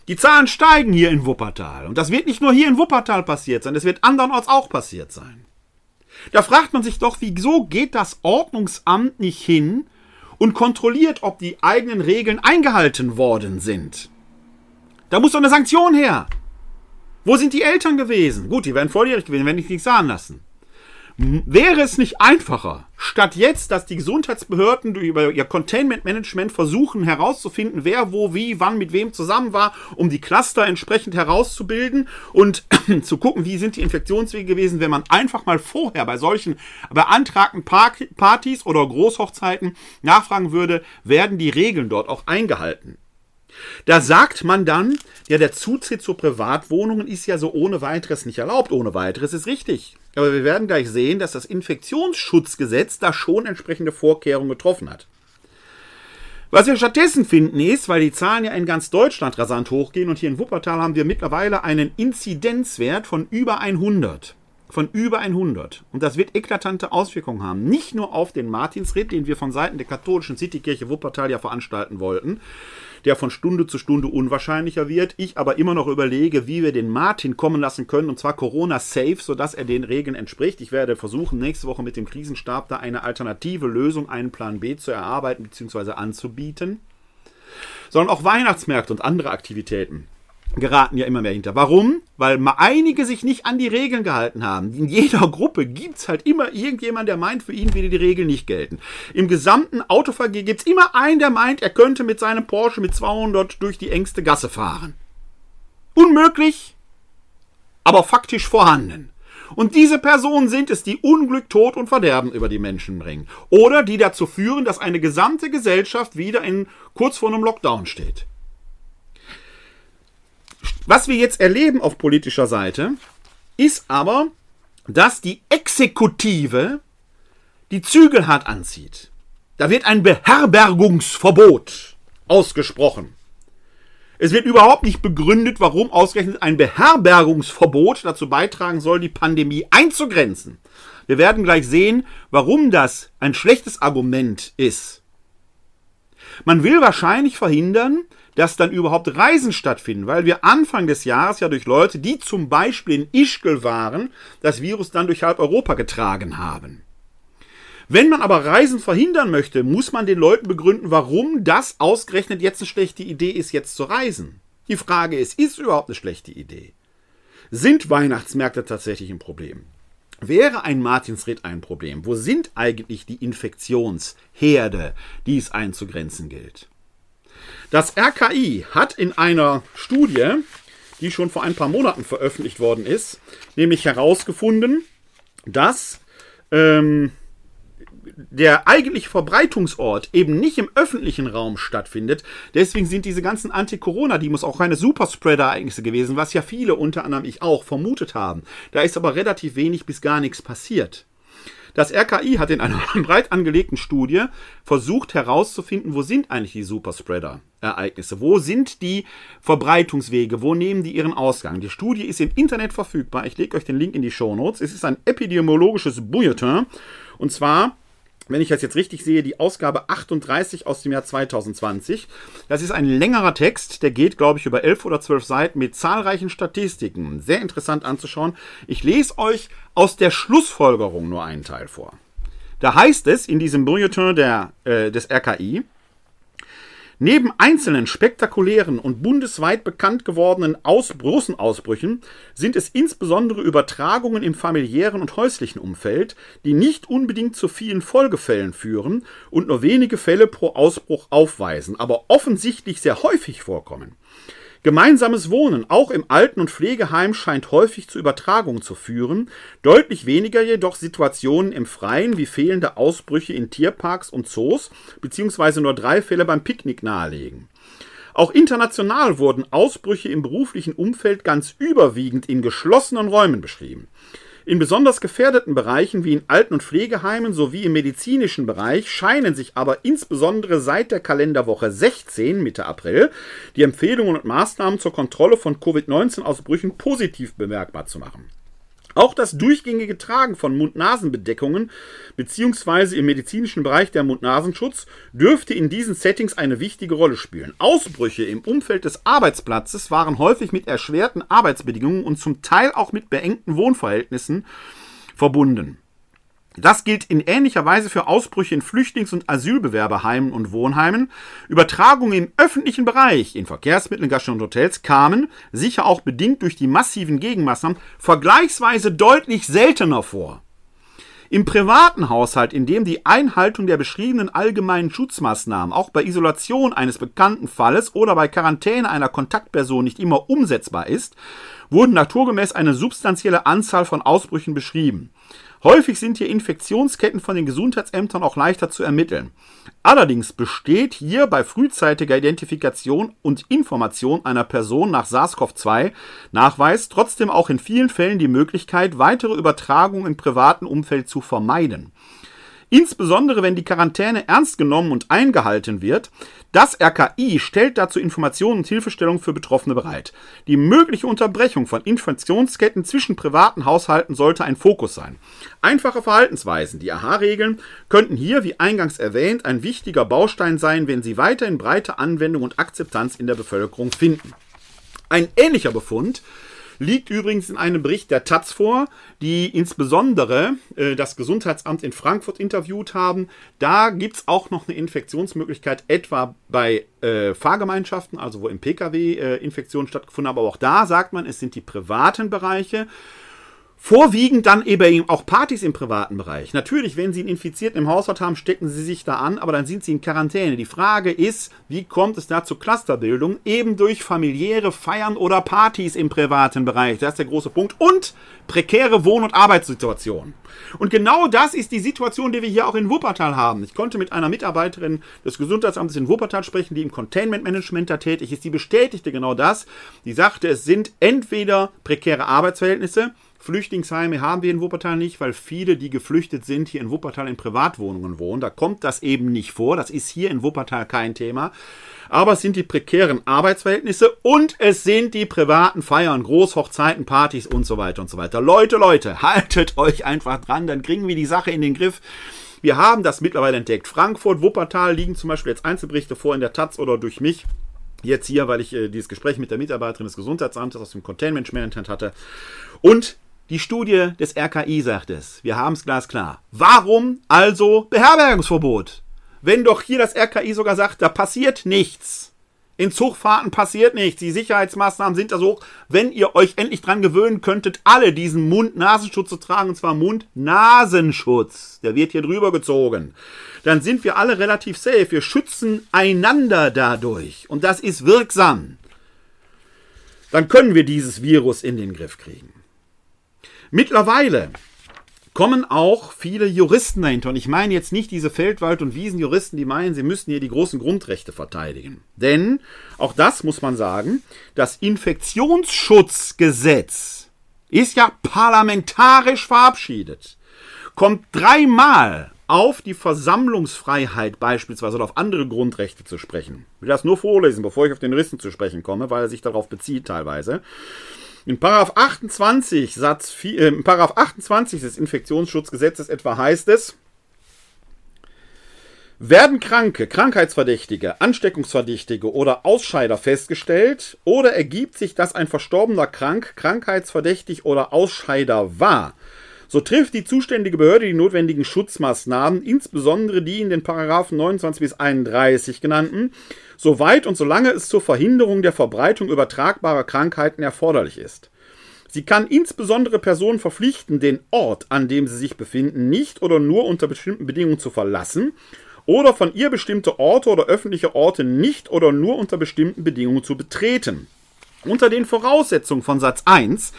Die Zahlen steigen hier in Wuppertal. Und das wird nicht nur hier in Wuppertal passiert sein, das wird andernorts auch passiert sein. Da fragt man sich doch, wieso geht das Ordnungsamt nicht hin und kontrolliert, ob die eigenen Regeln eingehalten worden sind? Da muss doch eine Sanktion her. Wo sind die Eltern gewesen? Gut, die wären volljährig gewesen, wenn ich nichts sagen lassen. Wäre es nicht einfacher, statt jetzt, dass die Gesundheitsbehörden über ihr Containment-Management versuchen herauszufinden, wer wo, wie, wann mit wem zusammen war, um die Cluster entsprechend herauszubilden und zu gucken, wie sind die Infektionswege gewesen, wenn man einfach mal vorher bei solchen beantragten Partys oder Großhochzeiten nachfragen würde, werden die Regeln dort auch eingehalten? Da sagt man dann, ja, der Zutritt zu Privatwohnungen ist ja so ohne weiteres nicht erlaubt. Ohne weiteres ist richtig. Aber wir werden gleich sehen, dass das Infektionsschutzgesetz da schon entsprechende Vorkehrungen getroffen hat. Was wir stattdessen finden ist, weil die Zahlen ja in ganz Deutschland rasant hochgehen und hier in Wuppertal haben wir mittlerweile einen Inzidenzwert von über 100. Von über 100. Und das wird eklatante Auswirkungen haben. Nicht nur auf den Martinsritt, den wir von Seiten der katholischen Citykirche Wuppertal ja veranstalten wollten, der von Stunde zu Stunde unwahrscheinlicher wird. Ich aber immer noch überlege, wie wir den Martin kommen lassen können, und zwar Corona-safe, sodass er den Regeln entspricht. Ich werde versuchen, nächste Woche mit dem Krisenstab da eine alternative Lösung, einen Plan B zu erarbeiten bzw. anzubieten. Sondern auch Weihnachtsmärkte und andere Aktivitäten geraten ja immer mehr hinter. Warum? Weil einige sich nicht an die Regeln gehalten haben. In jeder Gruppe gibt es halt immer irgendjemand, der meint, für ihn würde die Regeln nicht gelten. Im gesamten Autoverkehr gibt es immer einen, der meint, er könnte mit seinem Porsche mit 200 durch die engste Gasse fahren. Unmöglich, aber faktisch vorhanden. Und diese Personen sind es, die Unglück, Tod und Verderben über die Menschen bringen. Oder die dazu führen, dass eine gesamte Gesellschaft wieder in kurz vor einem Lockdown steht. Was wir jetzt erleben auf politischer Seite, ist aber, dass die Exekutive die Zügel hart anzieht. Da wird ein Beherbergungsverbot ausgesprochen. Es wird überhaupt nicht begründet, warum ausgerechnet ein Beherbergungsverbot dazu beitragen soll, die Pandemie einzugrenzen. Wir werden gleich sehen, warum das ein schlechtes Argument ist. Man will wahrscheinlich verhindern, dass dann überhaupt Reisen stattfinden, weil wir Anfang des Jahres ja durch Leute, die zum Beispiel in Ischgl waren, das Virus dann durch halb Europa getragen haben. Wenn man aber Reisen verhindern möchte, muss man den Leuten begründen, warum das ausgerechnet jetzt eine schlechte Idee ist, jetzt zu reisen. Die Frage ist, ist überhaupt eine schlechte Idee? Sind Weihnachtsmärkte tatsächlich ein Problem? Wäre ein Martinsritt ein Problem? Wo sind eigentlich die Infektionsherde, die es einzugrenzen gilt? Das RKI hat in einer Studie, die schon vor ein paar Monaten veröffentlicht worden ist, nämlich herausgefunden, dass ähm, der eigentliche Verbreitungsort eben nicht im öffentlichen Raum stattfindet. Deswegen sind diese ganzen Anti-Corona-Demos auch keine Superspreader-Ereignisse gewesen, was ja viele, unter anderem ich auch, vermutet haben. Da ist aber relativ wenig bis gar nichts passiert. Das RKI hat in einer breit angelegten Studie versucht herauszufinden, wo sind eigentlich die Superspreader-Ereignisse? Wo sind die Verbreitungswege? Wo nehmen die ihren Ausgang? Die Studie ist im Internet verfügbar. Ich lege euch den Link in die Show Notes. Es ist ein epidemiologisches Bulletin. Und zwar wenn ich das jetzt richtig sehe, die Ausgabe 38 aus dem Jahr 2020. Das ist ein längerer Text, der geht, glaube ich, über elf oder zwölf Seiten mit zahlreichen Statistiken. Sehr interessant anzuschauen. Ich lese euch aus der Schlussfolgerung nur einen Teil vor. Da heißt es in diesem Bulletin der, äh, des RKI, Neben einzelnen spektakulären und bundesweit bekannt gewordenen Aus großen Ausbrüchen sind es insbesondere Übertragungen im familiären und häuslichen Umfeld, die nicht unbedingt zu vielen Folgefällen führen und nur wenige Fälle pro Ausbruch aufweisen, aber offensichtlich sehr häufig vorkommen. Gemeinsames Wohnen, auch im Alten- und Pflegeheim, scheint häufig zu Übertragungen zu führen, deutlich weniger jedoch Situationen im Freien wie fehlende Ausbrüche in Tierparks und Zoos, beziehungsweise nur drei Fälle beim Picknick nahelegen. Auch international wurden Ausbrüche im beruflichen Umfeld ganz überwiegend in geschlossenen Räumen beschrieben. In besonders gefährdeten Bereichen wie in Alten- und Pflegeheimen sowie im medizinischen Bereich scheinen sich aber insbesondere seit der Kalenderwoche 16 Mitte April die Empfehlungen und Maßnahmen zur Kontrolle von Covid-19-Ausbrüchen positiv bemerkbar zu machen. Auch das durchgängige Tragen von Mund-Nasen-Bedeckungen beziehungsweise im medizinischen Bereich der Mund-Nasenschutz dürfte in diesen Settings eine wichtige Rolle spielen. Ausbrüche im Umfeld des Arbeitsplatzes waren häufig mit erschwerten Arbeitsbedingungen und zum Teil auch mit beengten Wohnverhältnissen verbunden. Das gilt in ähnlicher Weise für Ausbrüche in Flüchtlings- und Asylbewerberheimen und Wohnheimen. Übertragungen im öffentlichen Bereich, in Verkehrsmitteln, Gaststätten und Hotels kamen, sicher auch bedingt durch die massiven Gegenmaßnahmen, vergleichsweise deutlich seltener vor. Im privaten Haushalt, in dem die Einhaltung der beschriebenen allgemeinen Schutzmaßnahmen auch bei Isolation eines bekannten Falles oder bei Quarantäne einer Kontaktperson nicht immer umsetzbar ist, wurden naturgemäß eine substanzielle Anzahl von Ausbrüchen beschrieben. Häufig sind hier Infektionsketten von den Gesundheitsämtern auch leichter zu ermitteln. Allerdings besteht hier bei frühzeitiger Identifikation und Information einer Person nach SARS-CoV-2 Nachweis trotzdem auch in vielen Fällen die Möglichkeit, weitere Übertragungen im privaten Umfeld zu vermeiden. Insbesondere wenn die Quarantäne ernst genommen und eingehalten wird, das RKI stellt dazu Informationen und Hilfestellungen für Betroffene bereit. Die mögliche Unterbrechung von Infektionsketten zwischen privaten Haushalten sollte ein Fokus sein. Einfache Verhaltensweisen, die AHA-Regeln, könnten hier, wie eingangs erwähnt, ein wichtiger Baustein sein, wenn sie weiterhin breite Anwendung und Akzeptanz in der Bevölkerung finden. Ein ähnlicher Befund liegt übrigens in einem Bericht der Taz vor, die insbesondere äh, das Gesundheitsamt in Frankfurt interviewt haben. Da gibt es auch noch eine Infektionsmöglichkeit, etwa bei äh, Fahrgemeinschaften, also wo im Pkw äh, Infektionen stattgefunden haben. Aber auch da sagt man, es sind die privaten Bereiche. Vorwiegend dann eben auch Partys im privaten Bereich. Natürlich, wenn Sie einen Infizierten im Haushalt haben, stecken Sie sich da an, aber dann sind Sie in Quarantäne. Die Frage ist, wie kommt es da zur Clusterbildung? Eben durch familiäre Feiern oder Partys im privaten Bereich. Das ist der große Punkt. Und prekäre Wohn- und Arbeitssituation. Und genau das ist die Situation, die wir hier auch in Wuppertal haben. Ich konnte mit einer Mitarbeiterin des Gesundheitsamtes in Wuppertal sprechen, die im Containment Management da tätig ist. Die bestätigte genau das. Die sagte, es sind entweder prekäre Arbeitsverhältnisse, Flüchtlingsheime haben wir in Wuppertal nicht, weil viele, die geflüchtet sind, hier in Wuppertal in Privatwohnungen wohnen. Da kommt das eben nicht vor. Das ist hier in Wuppertal kein Thema. Aber es sind die prekären Arbeitsverhältnisse und es sind die privaten Feiern, Großhochzeiten, Partys und so weiter und so weiter. Leute, Leute, haltet euch einfach dran, dann kriegen wir die Sache in den Griff. Wir haben das mittlerweile entdeckt. Frankfurt, Wuppertal liegen zum Beispiel jetzt Einzelberichte vor in der Taz oder durch mich. Jetzt hier, weil ich äh, dieses Gespräch mit der Mitarbeiterin des Gesundheitsamtes aus dem Containment Management hatte. Und die Studie des RKI sagt es. Wir haben es glasklar. Warum also Beherbergungsverbot? Wenn doch hier das RKI sogar sagt, da passiert nichts. In Zugfahrten passiert nichts. Die Sicherheitsmaßnahmen sind da so hoch. Wenn ihr euch endlich dran gewöhnen könntet, alle diesen Mund-Nasenschutz zu tragen, und zwar Mund-Nasenschutz, der wird hier drüber gezogen, dann sind wir alle relativ safe. Wir schützen einander dadurch. Und das ist wirksam. Dann können wir dieses Virus in den Griff kriegen. Mittlerweile kommen auch viele Juristen dahinter. Und ich meine jetzt nicht diese Feldwald- und Wiesenjuristen, die meinen, sie müssten hier die großen Grundrechte verteidigen. Denn, auch das muss man sagen, das Infektionsschutzgesetz ist ja parlamentarisch verabschiedet. Kommt dreimal auf die Versammlungsfreiheit beispielsweise oder auf andere Grundrechte zu sprechen. Ich will das nur vorlesen, bevor ich auf den Juristen zu sprechen komme, weil er sich darauf bezieht teilweise. In Paragraph 28 Satz 4, äh, Paragraph 28 des Infektionsschutzgesetzes etwa heißt es, werden Kranke, Krankheitsverdächtige, Ansteckungsverdächtige oder Ausscheider festgestellt oder ergibt sich, dass ein Verstorbener krank, krankheitsverdächtig oder Ausscheider war, so trifft die zuständige Behörde die notwendigen Schutzmaßnahmen, insbesondere die in den Paragraphen 29 bis 31 genannten, soweit und solange es zur Verhinderung der Verbreitung übertragbarer Krankheiten erforderlich ist. Sie kann insbesondere Personen verpflichten, den Ort, an dem sie sich befinden, nicht oder nur unter bestimmten Bedingungen zu verlassen oder von ihr bestimmte Orte oder öffentliche Orte nicht oder nur unter bestimmten Bedingungen zu betreten. Unter den Voraussetzungen von Satz 1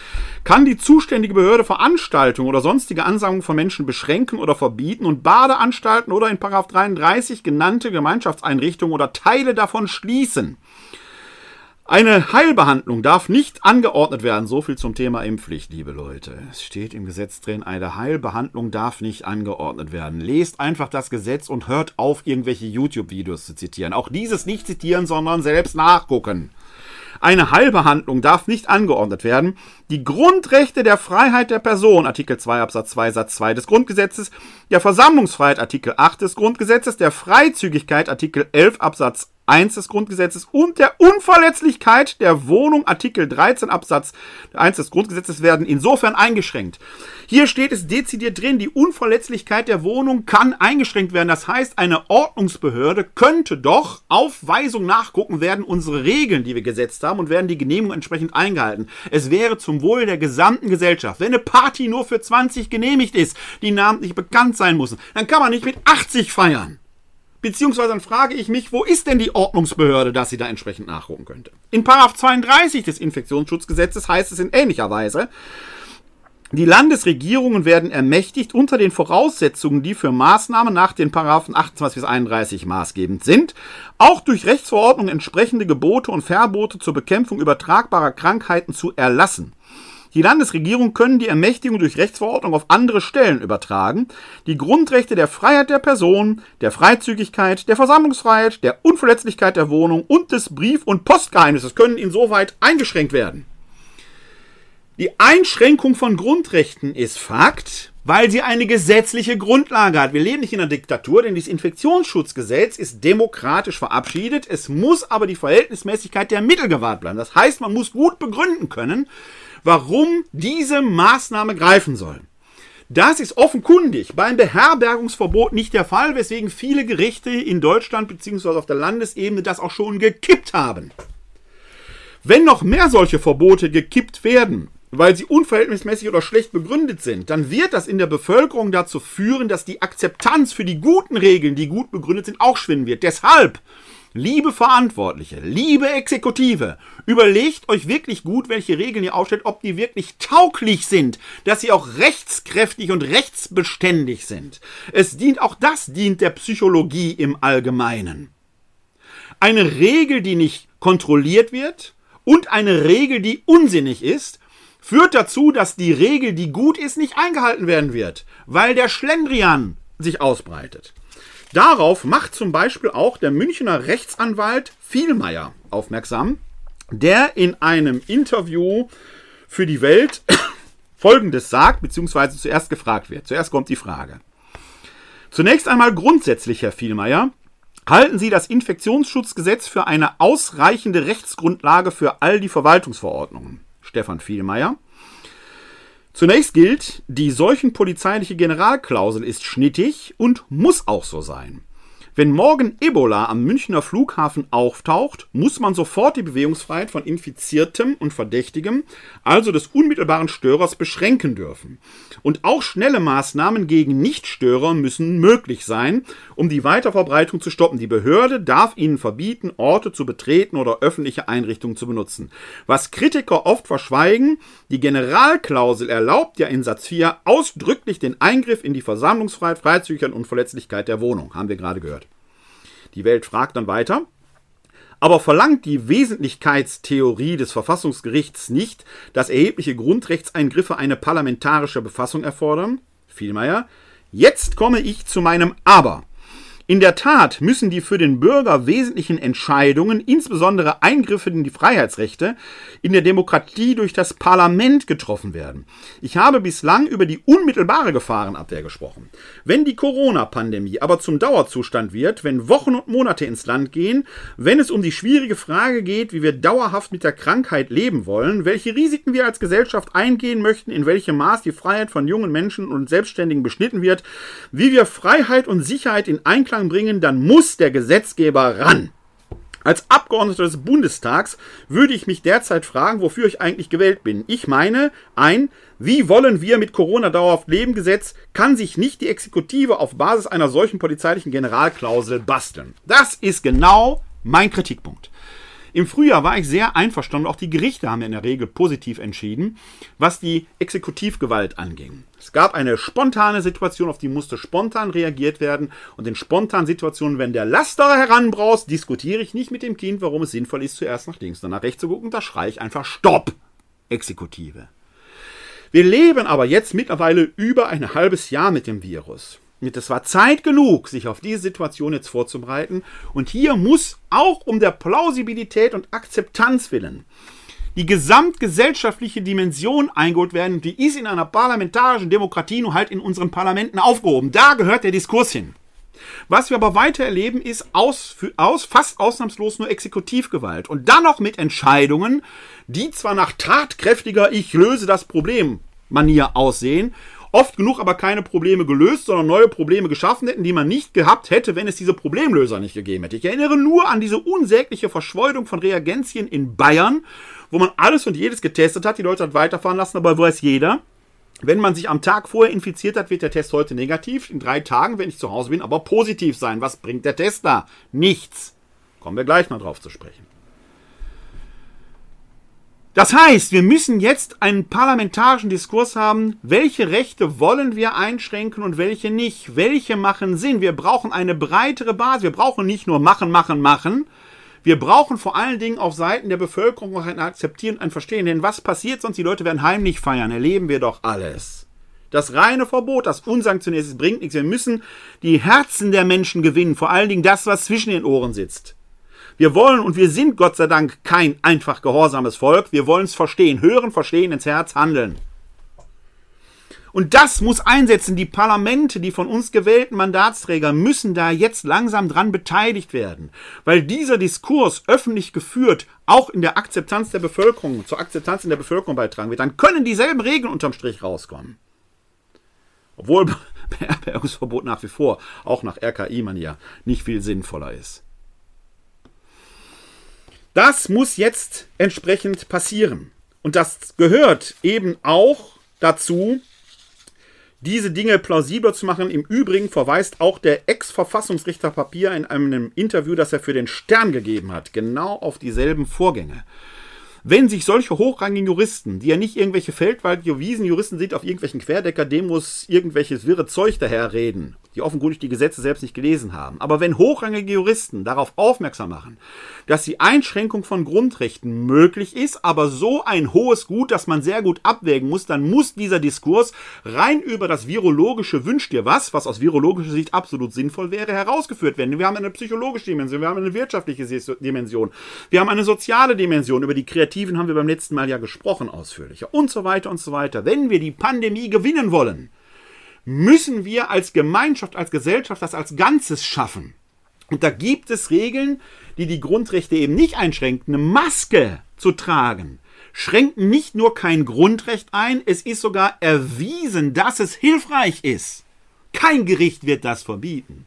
kann die zuständige Behörde Veranstaltungen oder sonstige Ansammlungen von Menschen beschränken oder verbieten und Badeanstalten oder in 33 genannte Gemeinschaftseinrichtungen oder Teile davon schließen. Eine Heilbehandlung darf nicht angeordnet werden. So viel zum Thema Impfpflicht, liebe Leute. Es steht im Gesetz drin, eine Heilbehandlung darf nicht angeordnet werden. Lest einfach das Gesetz und hört auf, irgendwelche YouTube-Videos zu zitieren. Auch dieses nicht zitieren, sondern selbst nachgucken. Eine Heilbehandlung darf nicht angeordnet werden. Die Grundrechte der Freiheit der Person, Artikel 2 Absatz 2 Satz 2 des Grundgesetzes, der Versammlungsfreiheit, Artikel 8 des Grundgesetzes, der Freizügigkeit, Artikel 11 Absatz 1 des Grundgesetzes und der Unverletzlichkeit der Wohnung, Artikel 13 Absatz 1 des Grundgesetzes, werden insofern eingeschränkt. Hier steht es dezidiert drin, die Unverletzlichkeit der Wohnung kann eingeschränkt werden. Das heißt, eine Ordnungsbehörde könnte doch auf Weisung nachgucken, werden unsere Regeln, die wir gesetzt haben, haben und werden die Genehmigungen entsprechend eingehalten. Es wäre zum Wohl der gesamten Gesellschaft, wenn eine Party nur für 20 genehmigt ist, die namentlich bekannt sein müssen, dann kann man nicht mit 80 feiern. Beziehungsweise dann frage ich mich, wo ist denn die Ordnungsbehörde, dass sie da entsprechend nachgucken könnte? In 32 des Infektionsschutzgesetzes heißt es in ähnlicher Weise, die Landesregierungen werden ermächtigt unter den Voraussetzungen, die für Maßnahmen nach den Paragraphen 28 bis 31 maßgebend sind, auch durch Rechtsverordnung entsprechende Gebote und Verbote zur Bekämpfung übertragbarer Krankheiten zu erlassen. Die Landesregierung können die Ermächtigung durch Rechtsverordnung auf andere Stellen übertragen. Die Grundrechte der Freiheit der Person, der Freizügigkeit, der Versammlungsfreiheit, der Unverletzlichkeit der Wohnung und des Brief- und Postgeheimnisses können insoweit eingeschränkt werden. Die Einschränkung von Grundrechten ist Fakt, weil sie eine gesetzliche Grundlage hat. Wir leben nicht in einer Diktatur, denn das Infektionsschutzgesetz ist demokratisch verabschiedet. Es muss aber die Verhältnismäßigkeit der Mittel gewahrt bleiben. Das heißt, man muss gut begründen können, warum diese Maßnahme greifen soll. Das ist offenkundig beim Beherbergungsverbot nicht der Fall, weswegen viele Gerichte in Deutschland bzw. auf der Landesebene das auch schon gekippt haben. Wenn noch mehr solche Verbote gekippt werden, weil sie unverhältnismäßig oder schlecht begründet sind, dann wird das in der Bevölkerung dazu führen, dass die Akzeptanz für die guten Regeln, die gut begründet sind, auch schwinden wird. Deshalb, liebe Verantwortliche, liebe Exekutive, überlegt euch wirklich gut, welche Regeln ihr aufstellt, ob die wirklich tauglich sind, dass sie auch rechtskräftig und rechtsbeständig sind. Es dient, auch das dient der Psychologie im Allgemeinen. Eine Regel, die nicht kontrolliert wird, und eine Regel, die unsinnig ist, führt dazu, dass die Regel, die gut ist, nicht eingehalten werden wird, weil der Schlendrian sich ausbreitet. Darauf macht zum Beispiel auch der Münchner Rechtsanwalt Vielmeier aufmerksam, der in einem Interview für die Welt Folgendes sagt, beziehungsweise zuerst gefragt wird. Zuerst kommt die Frage. Zunächst einmal grundsätzlich, Herr Vielmeier, halten Sie das Infektionsschutzgesetz für eine ausreichende Rechtsgrundlage für all die Verwaltungsverordnungen? Stefan Vielmeier. Zunächst gilt, die seuchenpolizeiliche Generalklausel ist schnittig und muss auch so sein. Wenn morgen Ebola am Münchner Flughafen auftaucht, muss man sofort die Bewegungsfreiheit von Infiziertem und Verdächtigem, also des unmittelbaren Störers, beschränken dürfen. Und auch schnelle Maßnahmen gegen Nichtstörer müssen möglich sein, um die Weiterverbreitung zu stoppen. Die Behörde darf ihnen verbieten, Orte zu betreten oder öffentliche Einrichtungen zu benutzen. Was Kritiker oft verschweigen, die Generalklausel erlaubt ja in Satz 4 ausdrücklich den Eingriff in die Versammlungsfreiheit, Freizügigkeit und Verletzlichkeit der Wohnung. Haben wir gerade gehört. Die Welt fragt dann weiter. Aber verlangt die Wesentlichkeitstheorie des Verfassungsgerichts nicht, dass erhebliche Grundrechtseingriffe eine parlamentarische Befassung erfordern? Vielmehr, jetzt komme ich zu meinem Aber. In der Tat müssen die für den Bürger wesentlichen Entscheidungen, insbesondere Eingriffe in die Freiheitsrechte, in der Demokratie durch das Parlament getroffen werden. Ich habe bislang über die unmittelbare Gefahrenabwehr gesprochen. Wenn die Corona-Pandemie aber zum Dauerzustand wird, wenn Wochen und Monate ins Land gehen, wenn es um die schwierige Frage geht, wie wir dauerhaft mit der Krankheit leben wollen, welche Risiken wir als Gesellschaft eingehen möchten, in welchem Maß die Freiheit von jungen Menschen und Selbstständigen beschnitten wird, wie wir Freiheit und Sicherheit in Einklang Einklang bringen, dann muss der Gesetzgeber ran. Als Abgeordneter des Bundestags würde ich mich derzeit fragen, wofür ich eigentlich gewählt bin. Ich meine, ein Wie wollen wir mit Corona dauerhaft leben Gesetz kann sich nicht die Exekutive auf Basis einer solchen polizeilichen Generalklausel basteln. Das ist genau mein Kritikpunkt. Im Frühjahr war ich sehr einverstanden, auch die Gerichte haben in der Regel positiv entschieden, was die Exekutivgewalt anging. Es gab eine spontane Situation, auf die musste spontan reagiert werden. Und in spontanen Situationen, wenn der Laster heranbraust, diskutiere ich nicht mit dem Kind, warum es sinnvoll ist, zuerst nach links, dann nach rechts zu gucken. Da schreie ich einfach Stopp! Exekutive. Wir leben aber jetzt mittlerweile über ein halbes Jahr mit dem Virus. Es war Zeit genug, sich auf diese Situation jetzt vorzubereiten. Und hier muss auch um der Plausibilität und Akzeptanz willen die gesamtgesellschaftliche Dimension eingeholt werden. Die ist in einer parlamentarischen Demokratie nur halt in unseren Parlamenten aufgehoben. Da gehört der Diskurs hin. Was wir aber weiter erleben, ist aus, aus, fast ausnahmslos nur Exekutivgewalt. Und dann noch mit Entscheidungen, die zwar nach tatkräftiger Ich löse das Problem Manier aussehen, oft genug aber keine Probleme gelöst, sondern neue Probleme geschaffen hätten, die man nicht gehabt hätte, wenn es diese Problemlöser nicht gegeben hätte. Ich erinnere nur an diese unsägliche Verschleudung von Reagenzien in Bayern, wo man alles und jedes getestet hat, die Leute hat weiterfahren lassen, aber weiß jeder, wenn man sich am Tag vorher infiziert hat, wird der Test heute negativ. In drei Tagen, wenn ich zu Hause bin, aber positiv sein. Was bringt der Test da? Nichts. Kommen wir gleich mal drauf zu sprechen. Das heißt, wir müssen jetzt einen parlamentarischen Diskurs haben, welche Rechte wollen wir einschränken und welche nicht, welche machen Sinn. Wir brauchen eine breitere Basis. Wir brauchen nicht nur machen, machen, machen. Wir brauchen vor allen Dingen auf Seiten der Bevölkerung auch ein Akzeptieren und ein Verstehen. Denn was passiert sonst? Die Leute werden heimlich feiern. Erleben wir doch alles. Das reine Verbot, das unsanktioniert ist, bringt nichts. Wir müssen die Herzen der Menschen gewinnen. Vor allen Dingen das, was zwischen den Ohren sitzt. Wir wollen und wir sind Gott sei Dank kein einfach gehorsames Volk. Wir wollen es verstehen, hören, verstehen, ins Herz handeln. Und das muss einsetzen. Die Parlamente, die von uns gewählten Mandatsträger müssen da jetzt langsam dran beteiligt werden. Weil dieser Diskurs öffentlich geführt auch in der Akzeptanz der Bevölkerung, zur Akzeptanz in der Bevölkerung beitragen wird. Dann können dieselben Regeln unterm Strich rauskommen. Obwohl Beherbergungsverbot nach wie vor, auch nach RKI-Manier, nicht viel sinnvoller ist. Das muss jetzt entsprechend passieren. Und das gehört eben auch dazu, diese Dinge plausibler zu machen. Im Übrigen verweist auch der Ex-Verfassungsrichter Papier in einem Interview, das er für den Stern gegeben hat, genau auf dieselben Vorgänge. Wenn sich solche hochrangigen Juristen, die ja nicht irgendwelche Feldwald-Juristen sind, auf irgendwelchen Querdecker-Demos irgendwelches wirre Zeug daherreden, die offenkundig die Gesetze selbst nicht gelesen haben. Aber wenn hochrangige Juristen darauf aufmerksam machen, dass die Einschränkung von Grundrechten möglich ist, aber so ein hohes Gut, dass man sehr gut abwägen muss, dann muss dieser Diskurs rein über das virologische Wünsch dir was, was aus virologischer Sicht absolut sinnvoll wäre, herausgeführt werden. Wir haben eine psychologische Dimension, wir haben eine wirtschaftliche Dimension, wir haben eine soziale Dimension. Über die Kreativen haben wir beim letzten Mal ja gesprochen ausführlicher und so weiter und so weiter. Wenn wir die Pandemie gewinnen wollen, müssen wir als Gemeinschaft, als Gesellschaft das als Ganzes schaffen. Und da gibt es Regeln, die die Grundrechte eben nicht einschränken. Eine Maske zu tragen schränken nicht nur kein Grundrecht ein, es ist sogar erwiesen, dass es hilfreich ist. Kein Gericht wird das verbieten.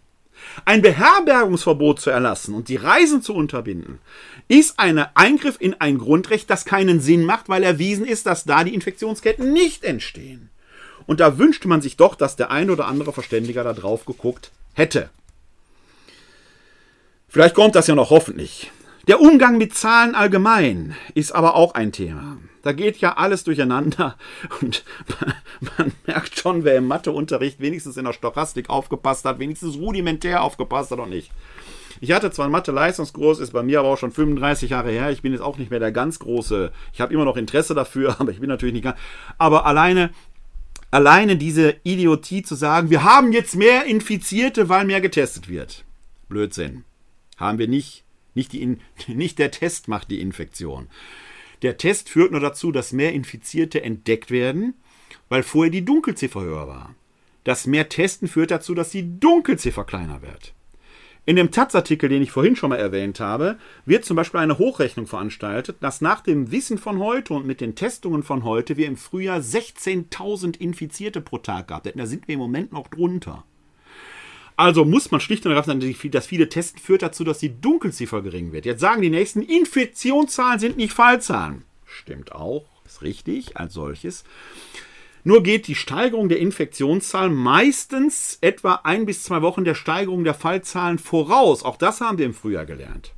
Ein Beherbergungsverbot zu erlassen und die Reisen zu unterbinden, ist ein Eingriff in ein Grundrecht, das keinen Sinn macht, weil erwiesen ist, dass da die Infektionsketten nicht entstehen. Und da wünschte man sich doch, dass der ein oder andere Verständiger da drauf geguckt hätte. Vielleicht kommt das ja noch hoffentlich. Der Umgang mit Zahlen allgemein ist aber auch ein Thema. Da geht ja alles durcheinander und man, merkt schon, wer im Matheunterricht wenigstens in der Stochastik aufgepasst hat, wenigstens rudimentär aufgepasst hat und nicht. Ich hatte zwar einen Mathe-Leistungskurs, ist bei mir aber auch schon 35 Jahre her. Ich bin jetzt auch nicht mehr der ganz große. Ich habe immer noch Interesse dafür, aber ich bin natürlich nicht ganz. Aber alleine alleine diese Idiotie zu sagen, wir haben jetzt mehr Infizierte, weil mehr getestet wird. Blödsinn. Haben wir nicht. Nicht, die, nicht der Test macht die Infektion. Der Test führt nur dazu, dass mehr Infizierte entdeckt werden, weil vorher die Dunkelziffer höher war. Das mehr Testen führt dazu, dass die Dunkelziffer kleiner wird. In dem Taz-Artikel, den ich vorhin schon mal erwähnt habe, wird zum Beispiel eine Hochrechnung veranstaltet, dass nach dem Wissen von heute und mit den Testungen von heute wir im Frühjahr 16.000 Infizierte pro Tag gehabt hätten. Da sind wir im Moment noch drunter. Also muss man schlicht und ergreifend sagen, dass viele Testen führt dazu, dass die Dunkelziffer gering wird. Jetzt sagen die nächsten, Infektionszahlen sind nicht Fallzahlen. Stimmt auch, ist richtig als solches. Nur geht die Steigerung der Infektionszahl meistens etwa ein bis zwei Wochen der Steigerung der Fallzahlen voraus. Auch das haben wir im Frühjahr gelernt.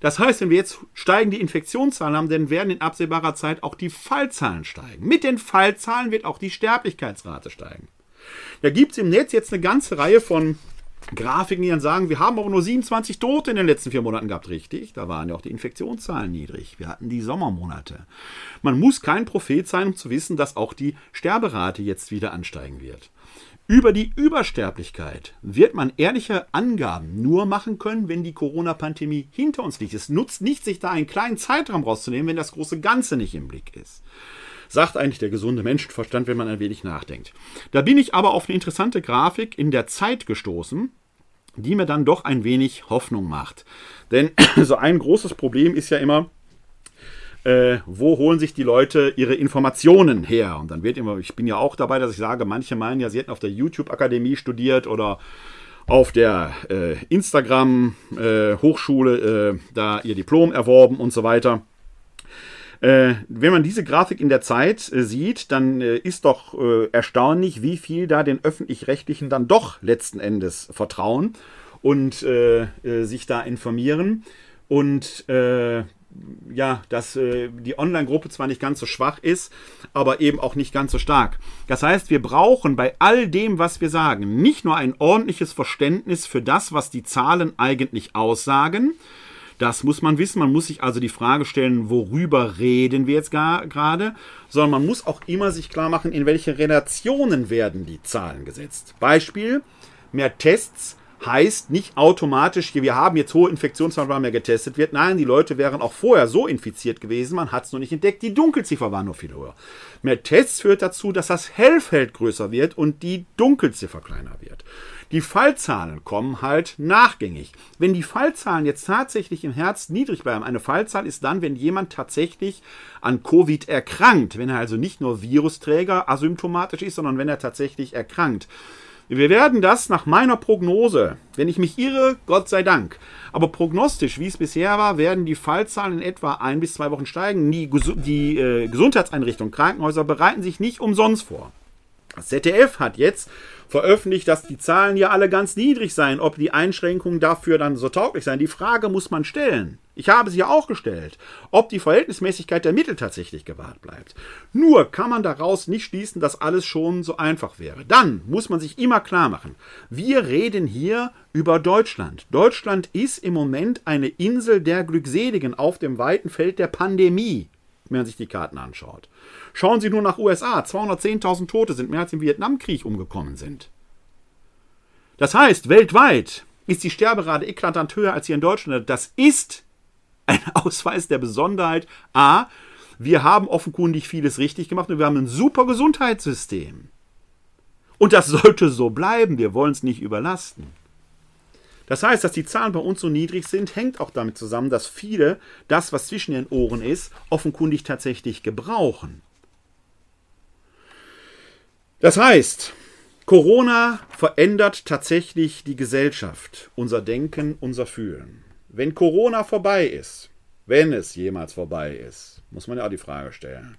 Das heißt, wenn wir jetzt steigende Infektionszahlen haben, dann werden in absehbarer Zeit auch die Fallzahlen steigen. Mit den Fallzahlen wird auch die Sterblichkeitsrate steigen. Da gibt es im Netz jetzt eine ganze Reihe von Grafiken, die dann sagen, wir haben aber nur 27 Tote in den letzten vier Monaten gehabt. Richtig, da waren ja auch die Infektionszahlen niedrig. Wir hatten die Sommermonate. Man muss kein Prophet sein, um zu wissen, dass auch die Sterberate jetzt wieder ansteigen wird. Über die Übersterblichkeit wird man ehrliche Angaben nur machen können, wenn die Corona-Pandemie hinter uns liegt. Es nutzt nicht, sich da einen kleinen Zeitraum rauszunehmen, wenn das große Ganze nicht im Blick ist sagt eigentlich der gesunde Menschenverstand, wenn man ein wenig nachdenkt. Da bin ich aber auf eine interessante Grafik in der Zeit gestoßen, die mir dann doch ein wenig Hoffnung macht. Denn so ein großes Problem ist ja immer, äh, wo holen sich die Leute ihre Informationen her? Und dann wird immer, ich bin ja auch dabei, dass ich sage, manche meinen ja, sie hätten auf der YouTube-Akademie studiert oder auf der äh, Instagram-Hochschule äh, da ihr Diplom erworben und so weiter. Äh, wenn man diese Grafik in der Zeit äh, sieht, dann äh, ist doch äh, erstaunlich, wie viel da den öffentlich-rechtlichen dann doch letzten Endes vertrauen und äh, äh, sich da informieren. Und ja, dass äh, die Online-Gruppe zwar nicht ganz so schwach ist, aber eben auch nicht ganz so stark. Das heißt, wir brauchen bei all dem, was wir sagen, nicht nur ein ordentliches Verständnis für das, was die Zahlen eigentlich aussagen. Das muss man wissen. Man muss sich also die Frage stellen, worüber reden wir jetzt gerade, sondern man muss auch immer sich klar machen, in welche Relationen werden die Zahlen gesetzt. Beispiel, mehr Tests heißt nicht automatisch, wir haben jetzt hohe Infektionszahlen, weil mehr getestet wird. Nein, die Leute wären auch vorher so infiziert gewesen, man hat es nur nicht entdeckt. Die Dunkelziffer war nur viel höher. Mehr Tests führt dazu, dass das Hellfeld größer wird und die Dunkelziffer kleiner wird. Die Fallzahlen kommen halt nachgängig. Wenn die Fallzahlen jetzt tatsächlich im Herz niedrig bleiben, eine Fallzahl ist dann, wenn jemand tatsächlich an Covid erkrankt, wenn er also nicht nur Virusträger asymptomatisch ist, sondern wenn er tatsächlich erkrankt. Wir werden das nach meiner Prognose, wenn ich mich irre, Gott sei Dank, aber prognostisch, wie es bisher war, werden die Fallzahlen in etwa ein bis zwei Wochen steigen. Die, die äh, Gesundheitseinrichtungen, Krankenhäuser bereiten sich nicht umsonst vor. Das ZDF hat jetzt veröffentlicht, dass die Zahlen ja alle ganz niedrig seien, ob die Einschränkungen dafür dann so tauglich seien. Die Frage muss man stellen. Ich habe sie ja auch gestellt, ob die Verhältnismäßigkeit der Mittel tatsächlich gewahrt bleibt. Nur kann man daraus nicht schließen, dass alles schon so einfach wäre. Dann muss man sich immer klar machen, wir reden hier über Deutschland. Deutschland ist im Moment eine Insel der Glückseligen auf dem weiten Feld der Pandemie, wenn man sich die Karten anschaut. Schauen Sie nur nach USA. 210.000 Tote sind mehr als im Vietnamkrieg umgekommen sind. Das heißt, weltweit ist die Sterberate eklatant höher als hier in Deutschland. Das ist ein Ausweis der Besonderheit. A, wir haben offenkundig vieles richtig gemacht und wir haben ein super Gesundheitssystem. Und das sollte so bleiben. Wir wollen es nicht überlasten. Das heißt, dass die Zahlen bei uns so niedrig sind, hängt auch damit zusammen, dass viele das, was zwischen den Ohren ist, offenkundig tatsächlich gebrauchen. Das heißt, Corona verändert tatsächlich die Gesellschaft, unser Denken, unser Fühlen. Wenn Corona vorbei ist, wenn es jemals vorbei ist, muss man ja auch die Frage stellen,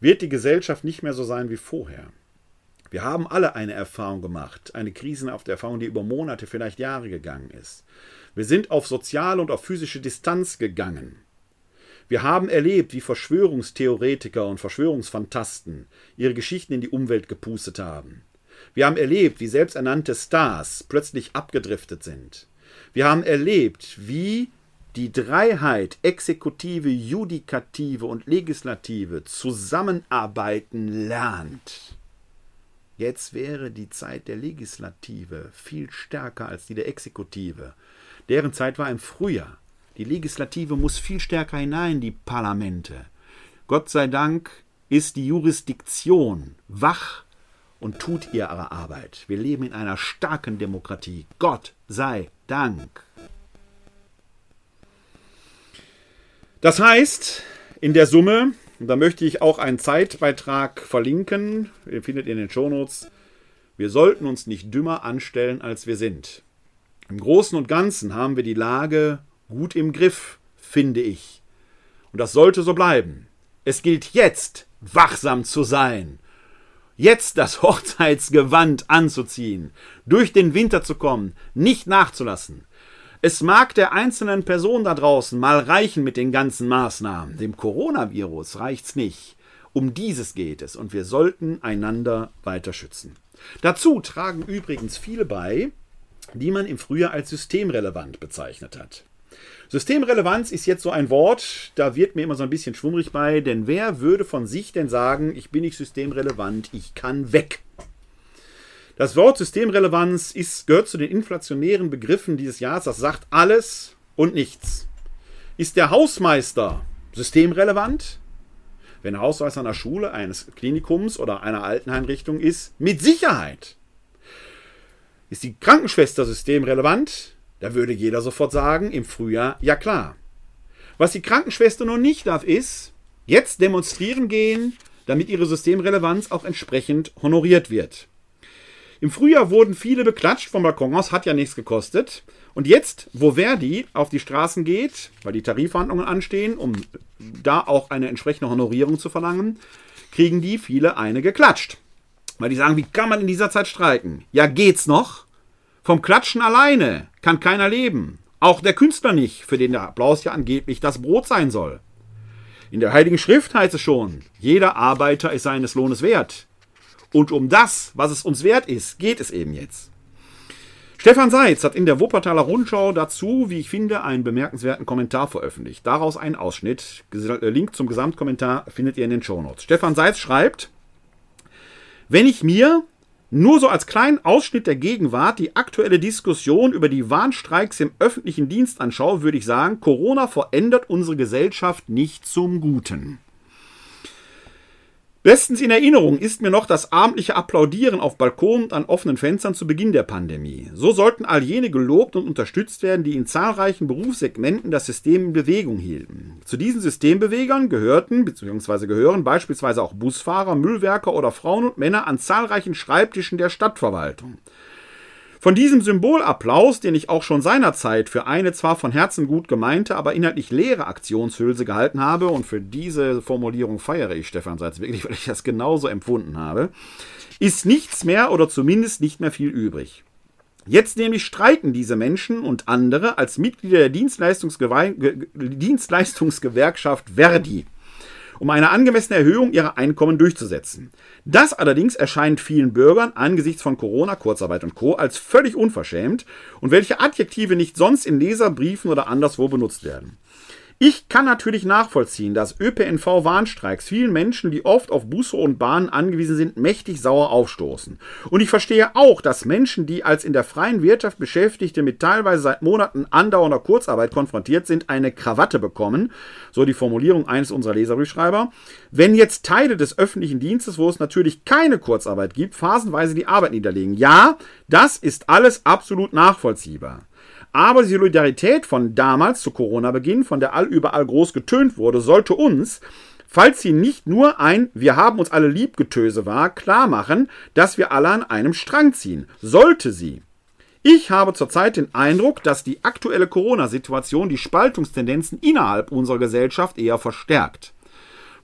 wird die Gesellschaft nicht mehr so sein wie vorher. Wir haben alle eine Erfahrung gemacht, eine krisenhafte Erfahrung, die über Monate, vielleicht Jahre gegangen ist. Wir sind auf soziale und auf physische Distanz gegangen. Wir haben erlebt, wie Verschwörungstheoretiker und Verschwörungsfantasten ihre Geschichten in die Umwelt gepustet haben. Wir haben erlebt, wie selbsternannte Stars plötzlich abgedriftet sind. Wir haben erlebt, wie die Dreiheit Exekutive, Judikative und Legislative zusammenarbeiten lernt. Jetzt wäre die Zeit der Legislative viel stärker als die der Exekutive. Deren Zeit war im Frühjahr. Die Legislative muss viel stärker hinein, die Parlamente. Gott sei Dank ist die Jurisdiktion wach und tut ihre Arbeit. Wir leben in einer starken Demokratie. Gott sei Dank. Das heißt, in der Summe, und da möchte ich auch einen Zeitbeitrag verlinken, den findet ihr in den Shownotes, wir sollten uns nicht dümmer anstellen, als wir sind. Im Großen und Ganzen haben wir die Lage gut im Griff, finde ich. Und das sollte so bleiben. Es gilt jetzt, wachsam zu sein. Jetzt das Hochzeitsgewand anzuziehen, durch den Winter zu kommen, nicht nachzulassen. Es mag der einzelnen Person da draußen mal reichen mit den ganzen Maßnahmen. Dem Coronavirus reicht's nicht. Um dieses geht es und wir sollten einander weiter schützen. Dazu tragen übrigens viele bei, die man im Frühjahr als systemrelevant bezeichnet hat. Systemrelevanz ist jetzt so ein Wort, da wird mir immer so ein bisschen schwummrig bei, denn wer würde von sich denn sagen, ich bin nicht systemrelevant, ich kann weg? Das Wort Systemrelevanz ist, gehört zu den inflationären Begriffen dieses Jahres, das sagt alles und nichts. Ist der Hausmeister systemrelevant? Wenn er Hausmeister einer Schule, eines Klinikums oder einer Alteneinrichtung ist, mit Sicherheit. Ist die Krankenschwester systemrelevant? Da würde jeder sofort sagen, im Frühjahr, ja klar. Was die Krankenschwester nun nicht darf, ist jetzt demonstrieren gehen, damit ihre Systemrelevanz auch entsprechend honoriert wird. Im Frühjahr wurden viele beklatscht vom Balkon aus, hat ja nichts gekostet. Und jetzt, wo Verdi auf die Straßen geht, weil die Tarifverhandlungen anstehen, um da auch eine entsprechende Honorierung zu verlangen, kriegen die viele eine geklatscht. Weil die sagen, wie kann man in dieser Zeit streiken? Ja, geht's noch? Vom Klatschen alleine kann keiner leben. Auch der Künstler nicht, für den der Applaus ja angeblich das Brot sein soll. In der Heiligen Schrift heißt es schon, jeder Arbeiter ist seines Lohnes wert. Und um das, was es uns wert ist, geht es eben jetzt. Stefan Seitz hat in der Wuppertaler Rundschau dazu, wie ich finde, einen bemerkenswerten Kommentar veröffentlicht. Daraus ein Ausschnitt. Äh, Link zum Gesamtkommentar findet ihr in den Shownotes. Stefan Seitz schreibt, wenn ich mir nur so als kleinen Ausschnitt der Gegenwart die aktuelle Diskussion über die Warnstreiks im öffentlichen Dienst anschaue, würde ich sagen, Corona verändert unsere Gesellschaft nicht zum Guten. Bestens in Erinnerung ist mir noch das abendliche Applaudieren auf Balkonen und an offenen Fenstern zu Beginn der Pandemie. So sollten all jene gelobt und unterstützt werden, die in zahlreichen Berufssegmenten das System in Bewegung hielten. Zu diesen Systembewegern gehörten bzw. gehören beispielsweise auch Busfahrer, Müllwerker oder Frauen und Männer an zahlreichen Schreibtischen der Stadtverwaltung. Von diesem Symbolapplaus, den ich auch schon seinerzeit für eine zwar von Herzen gut gemeinte, aber inhaltlich leere Aktionshülse gehalten habe, und für diese Formulierung feiere ich Stefan Seitz wirklich, weil ich das genauso empfunden habe, ist nichts mehr oder zumindest nicht mehr viel übrig. Jetzt nämlich streiken diese Menschen und andere als Mitglieder der Dienstleistungsgewerkschaft Verdi um eine angemessene Erhöhung ihrer Einkommen durchzusetzen. Das allerdings erscheint vielen Bürgern angesichts von Corona, Kurzarbeit und Co. als völlig unverschämt und welche Adjektive nicht sonst in Leserbriefen oder anderswo benutzt werden. Ich kann natürlich nachvollziehen, dass ÖPNV-Warnstreiks vielen Menschen, die oft auf Busse und Bahnen angewiesen sind, mächtig sauer aufstoßen. Und ich verstehe auch, dass Menschen, die als in der freien Wirtschaft Beschäftigte mit teilweise seit Monaten andauernder Kurzarbeit konfrontiert sind, eine Krawatte bekommen, so die Formulierung eines unserer Leserbriefschreiber, wenn jetzt Teile des öffentlichen Dienstes, wo es natürlich keine Kurzarbeit gibt, phasenweise die Arbeit niederlegen. Ja, das ist alles absolut nachvollziehbar. Aber die Solidarität von damals zu Corona-Beginn, von der all überall groß getönt wurde, sollte uns, falls sie nicht nur ein Wir haben uns alle lieb Getöse war, klar machen, dass wir alle an einem Strang ziehen. Sollte sie. Ich habe zurzeit den Eindruck, dass die aktuelle Corona-Situation die Spaltungstendenzen innerhalb unserer Gesellschaft eher verstärkt.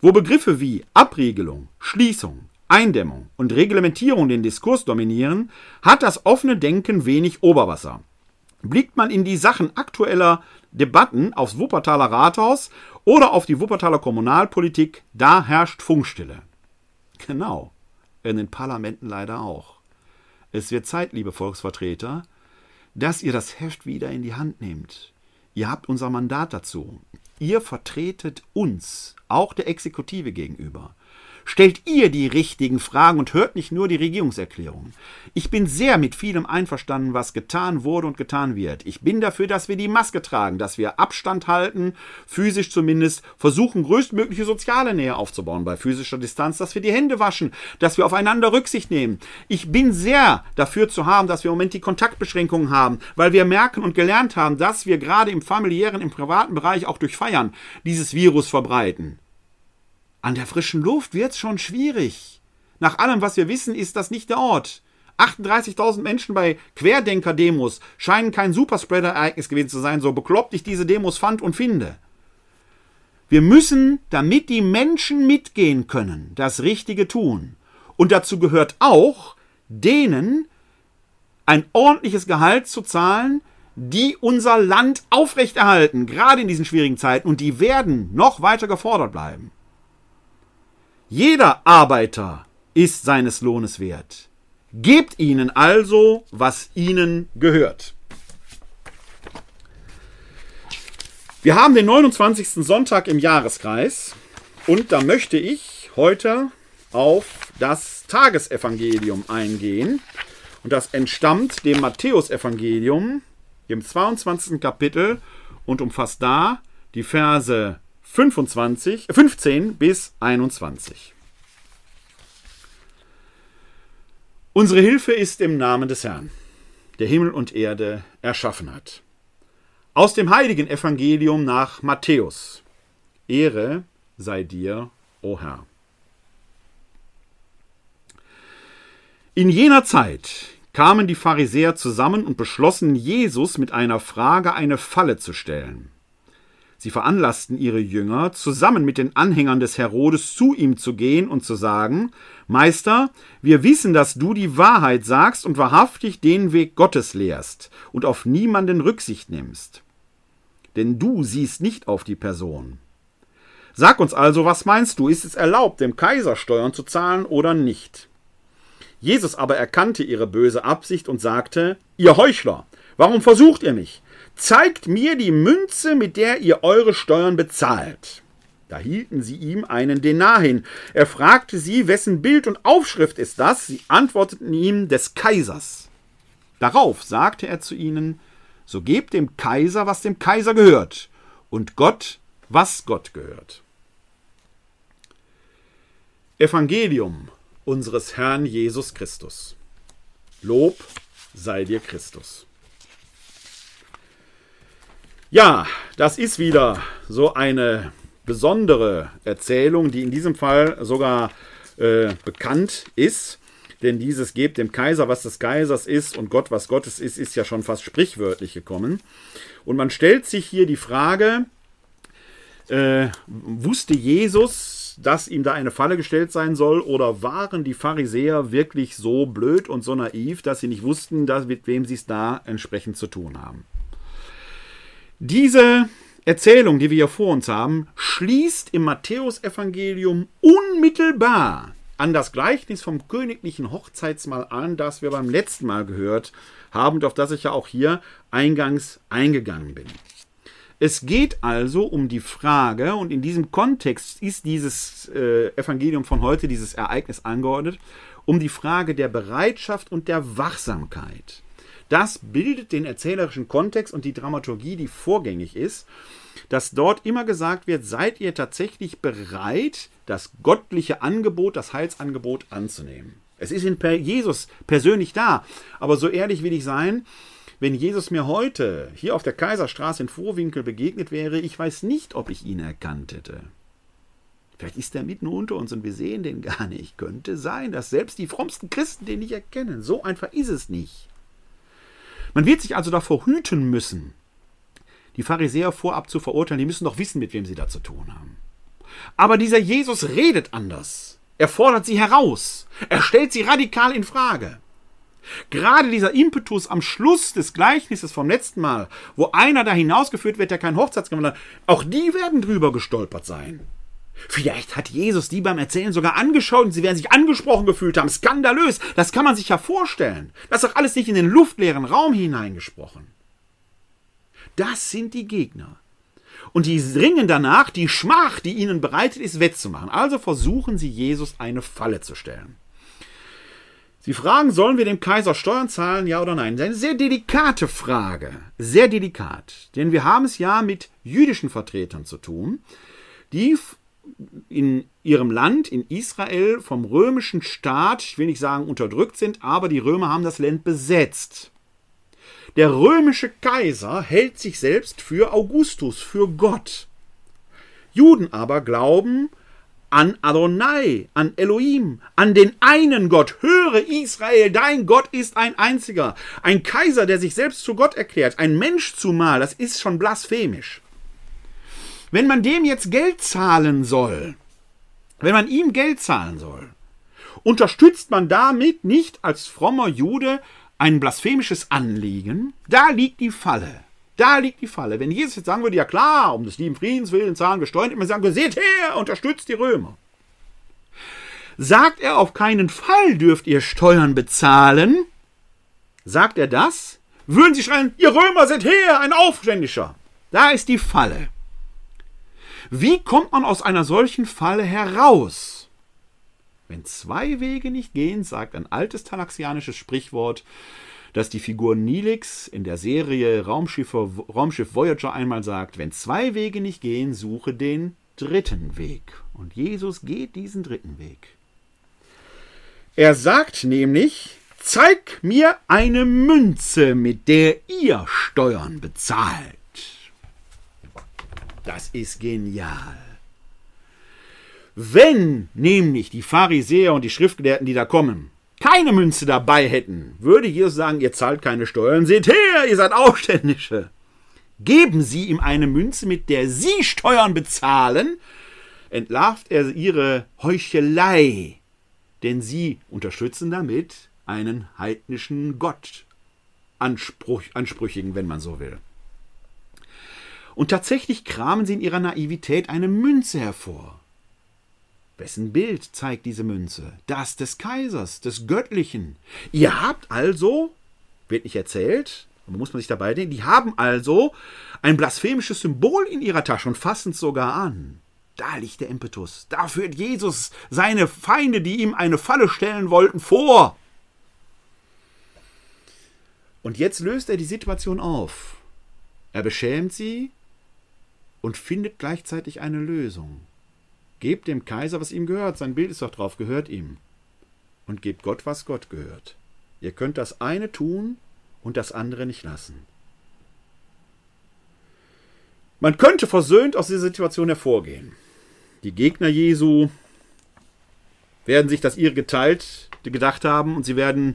Wo Begriffe wie Abriegelung, Schließung, Eindämmung und Reglementierung den Diskurs dominieren, hat das offene Denken wenig Oberwasser. Blickt man in die Sachen aktueller Debatten aufs Wuppertaler Rathaus oder auf die Wuppertaler Kommunalpolitik, da herrscht Funkstille. Genau, in den Parlamenten leider auch. Es wird Zeit, liebe Volksvertreter, dass ihr das Heft wieder in die Hand nehmt. Ihr habt unser Mandat dazu. Ihr vertretet uns, auch der Exekutive gegenüber. Stellt ihr die richtigen Fragen und hört nicht nur die Regierungserklärung. Ich bin sehr mit vielem einverstanden, was getan wurde und getan wird. Ich bin dafür, dass wir die Maske tragen, dass wir Abstand halten, physisch zumindest, versuchen, größtmögliche soziale Nähe aufzubauen bei physischer Distanz, dass wir die Hände waschen, dass wir aufeinander Rücksicht nehmen. Ich bin sehr dafür zu haben, dass wir im Moment die Kontaktbeschränkungen haben, weil wir merken und gelernt haben, dass wir gerade im familiären, im privaten Bereich auch durch Feiern dieses Virus verbreiten. An der frischen Luft wird's schon schwierig. Nach allem, was wir wissen, ist das nicht der Ort. 38.000 Menschen bei Querdenker-Demos scheinen kein Superspreader-Ereignis gewesen zu sein, so bekloppt ich diese Demos fand und finde. Wir müssen, damit die Menschen mitgehen können, das Richtige tun. Und dazu gehört auch, denen ein ordentliches Gehalt zu zahlen, die unser Land aufrechterhalten, gerade in diesen schwierigen Zeiten, und die werden noch weiter gefordert bleiben. Jeder Arbeiter ist seines Lohnes wert. Gebt ihnen also, was ihnen gehört. Wir haben den 29. Sonntag im Jahreskreis und da möchte ich heute auf das Tagesevangelium eingehen. Und das entstammt dem Matthäusevangelium, dem 22. Kapitel und umfasst da die Verse 25, 15 bis 21. Unsere Hilfe ist im Namen des Herrn, der Himmel und Erde erschaffen hat. Aus dem heiligen Evangelium nach Matthäus. Ehre sei dir, o Herr. In jener Zeit kamen die Pharisäer zusammen und beschlossen, Jesus mit einer Frage eine Falle zu stellen. Sie veranlassten ihre Jünger, zusammen mit den Anhängern des Herodes zu ihm zu gehen und zu sagen, Meister, wir wissen, dass du die Wahrheit sagst und wahrhaftig den Weg Gottes lehrst und auf niemanden Rücksicht nimmst denn du siehst nicht auf die Person. Sag uns also, was meinst du, ist es erlaubt, dem Kaiser Steuern zu zahlen oder nicht? Jesus aber erkannte ihre böse Absicht und sagte, Ihr Heuchler, warum versucht ihr mich? Zeigt mir die Münze, mit der ihr eure Steuern bezahlt. Da hielten sie ihm einen Denar hin. Er fragte sie, wessen Bild und Aufschrift ist das? Sie antworteten ihm des Kaisers. Darauf sagte er zu ihnen, so gebt dem Kaiser, was dem Kaiser gehört, und Gott, was Gott gehört. Evangelium unseres Herrn Jesus Christus. Lob sei dir Christus. Ja, das ist wieder so eine besondere Erzählung, die in diesem Fall sogar äh, bekannt ist. Denn dieses gebt dem Kaiser, was des Kaisers ist, und Gott, was Gottes ist, ist ja schon fast sprichwörtlich gekommen. Und man stellt sich hier die Frage, äh, wusste Jesus, dass ihm da eine Falle gestellt sein soll, oder waren die Pharisäer wirklich so blöd und so naiv, dass sie nicht wussten, dass, mit wem sie es da entsprechend zu tun haben? Diese Erzählung, die wir hier vor uns haben, schließt im Matthäusevangelium unmittelbar an das Gleichnis vom königlichen Hochzeitsmahl an, das wir beim letzten Mal gehört haben und auf das ich ja auch hier eingangs eingegangen bin. Es geht also um die Frage, und in diesem Kontext ist dieses äh, Evangelium von heute, dieses Ereignis angeordnet, um die Frage der Bereitschaft und der Wachsamkeit. Das bildet den erzählerischen Kontext und die Dramaturgie, die vorgängig ist dass dort immer gesagt wird, seid ihr tatsächlich bereit, das göttliche Angebot, das Heilsangebot anzunehmen. Es ist in Jesus persönlich da, aber so ehrlich will ich sein, wenn Jesus mir heute hier auf der Kaiserstraße in Vorwinkel begegnet wäre, ich weiß nicht, ob ich ihn erkannt hätte. Vielleicht ist er mitten unter uns und wir sehen den gar nicht. Könnte sein, dass selbst die frommsten Christen den nicht erkennen. So einfach ist es nicht. Man wird sich also davor hüten müssen, die Pharisäer vorab zu verurteilen, die müssen doch wissen, mit wem sie da zu tun haben. Aber dieser Jesus redet anders. Er fordert sie heraus. Er stellt sie radikal in Frage. Gerade dieser Impetus am Schluss des Gleichnisses vom letzten Mal, wo einer da hinausgeführt wird, der kein Hochzeitsgewand hat, auch die werden drüber gestolpert sein. Vielleicht hat Jesus die beim Erzählen sogar angeschaut und sie werden sich angesprochen gefühlt haben. Skandalös. Das kann man sich ja vorstellen. Das ist doch alles nicht in den luftleeren Raum hineingesprochen. Das sind die Gegner. Und die ringen danach, die Schmach, die ihnen bereitet ist, wettzumachen. Also versuchen sie, Jesus eine Falle zu stellen. Sie fragen, sollen wir dem Kaiser Steuern zahlen, ja oder nein? Das ist eine sehr delikate Frage. Sehr delikat. Denn wir haben es ja mit jüdischen Vertretern zu tun, die in ihrem Land, in Israel, vom römischen Staat, ich will nicht sagen unterdrückt sind, aber die Römer haben das Land besetzt. Der römische Kaiser hält sich selbst für Augustus, für Gott. Juden aber glauben an Adonai, an Elohim, an den einen Gott. Höre Israel, dein Gott ist ein einziger. Ein Kaiser, der sich selbst zu Gott erklärt, ein Mensch zumal, das ist schon blasphemisch. Wenn man dem jetzt Geld zahlen soll, wenn man ihm Geld zahlen soll, unterstützt man damit nicht als frommer Jude ein blasphemisches Anliegen, da liegt die Falle. Da liegt die Falle. Wenn Jesus jetzt sagen würde, ja klar, um des lieben Friedens willen zahlen wir Steuern, immer sagen wir, seht her, unterstützt die Römer. Sagt er, auf keinen Fall dürft ihr Steuern bezahlen, sagt er das, würden sie schreien, ihr Römer, seht her, ein Aufständischer. Da ist die Falle. Wie kommt man aus einer solchen Falle heraus? Wenn zwei Wege nicht gehen, sagt ein altes talaxianisches Sprichwort, das die Figur Nilix in der Serie Raumschiff, Raumschiff Voyager einmal sagt, wenn zwei Wege nicht gehen, suche den dritten Weg. Und Jesus geht diesen dritten Weg. Er sagt nämlich, zeig mir eine Münze, mit der ihr Steuern bezahlt. Das ist genial. Wenn nämlich die Pharisäer und die Schriftgelehrten, die da kommen, keine Münze dabei hätten, würde Jesus sagen, ihr zahlt keine Steuern, seht her, ihr seid Aufständische. Geben Sie ihm eine Münze, mit der Sie Steuern bezahlen, entlarvt er ihre Heuchelei, denn sie unterstützen damit einen heidnischen Gott, Anspruch, ansprüchigen, wenn man so will. Und tatsächlich kramen sie in ihrer Naivität eine Münze hervor. Wessen Bild zeigt diese Münze? Das des Kaisers, des Göttlichen. Ihr habt also, wird nicht erzählt, aber muss man sich dabei denken, die haben also ein blasphemisches Symbol in ihrer Tasche und fassen es sogar an. Da liegt der Impetus. Da führt Jesus seine Feinde, die ihm eine Falle stellen wollten, vor. Und jetzt löst er die Situation auf. Er beschämt sie und findet gleichzeitig eine Lösung. Gebt dem Kaiser, was ihm gehört. Sein Bild ist doch drauf, gehört ihm. Und gebt Gott, was Gott gehört. Ihr könnt das eine tun und das andere nicht lassen. Man könnte versöhnt aus dieser Situation hervorgehen. Die Gegner Jesu werden sich das ihre geteilt gedacht haben und sie werden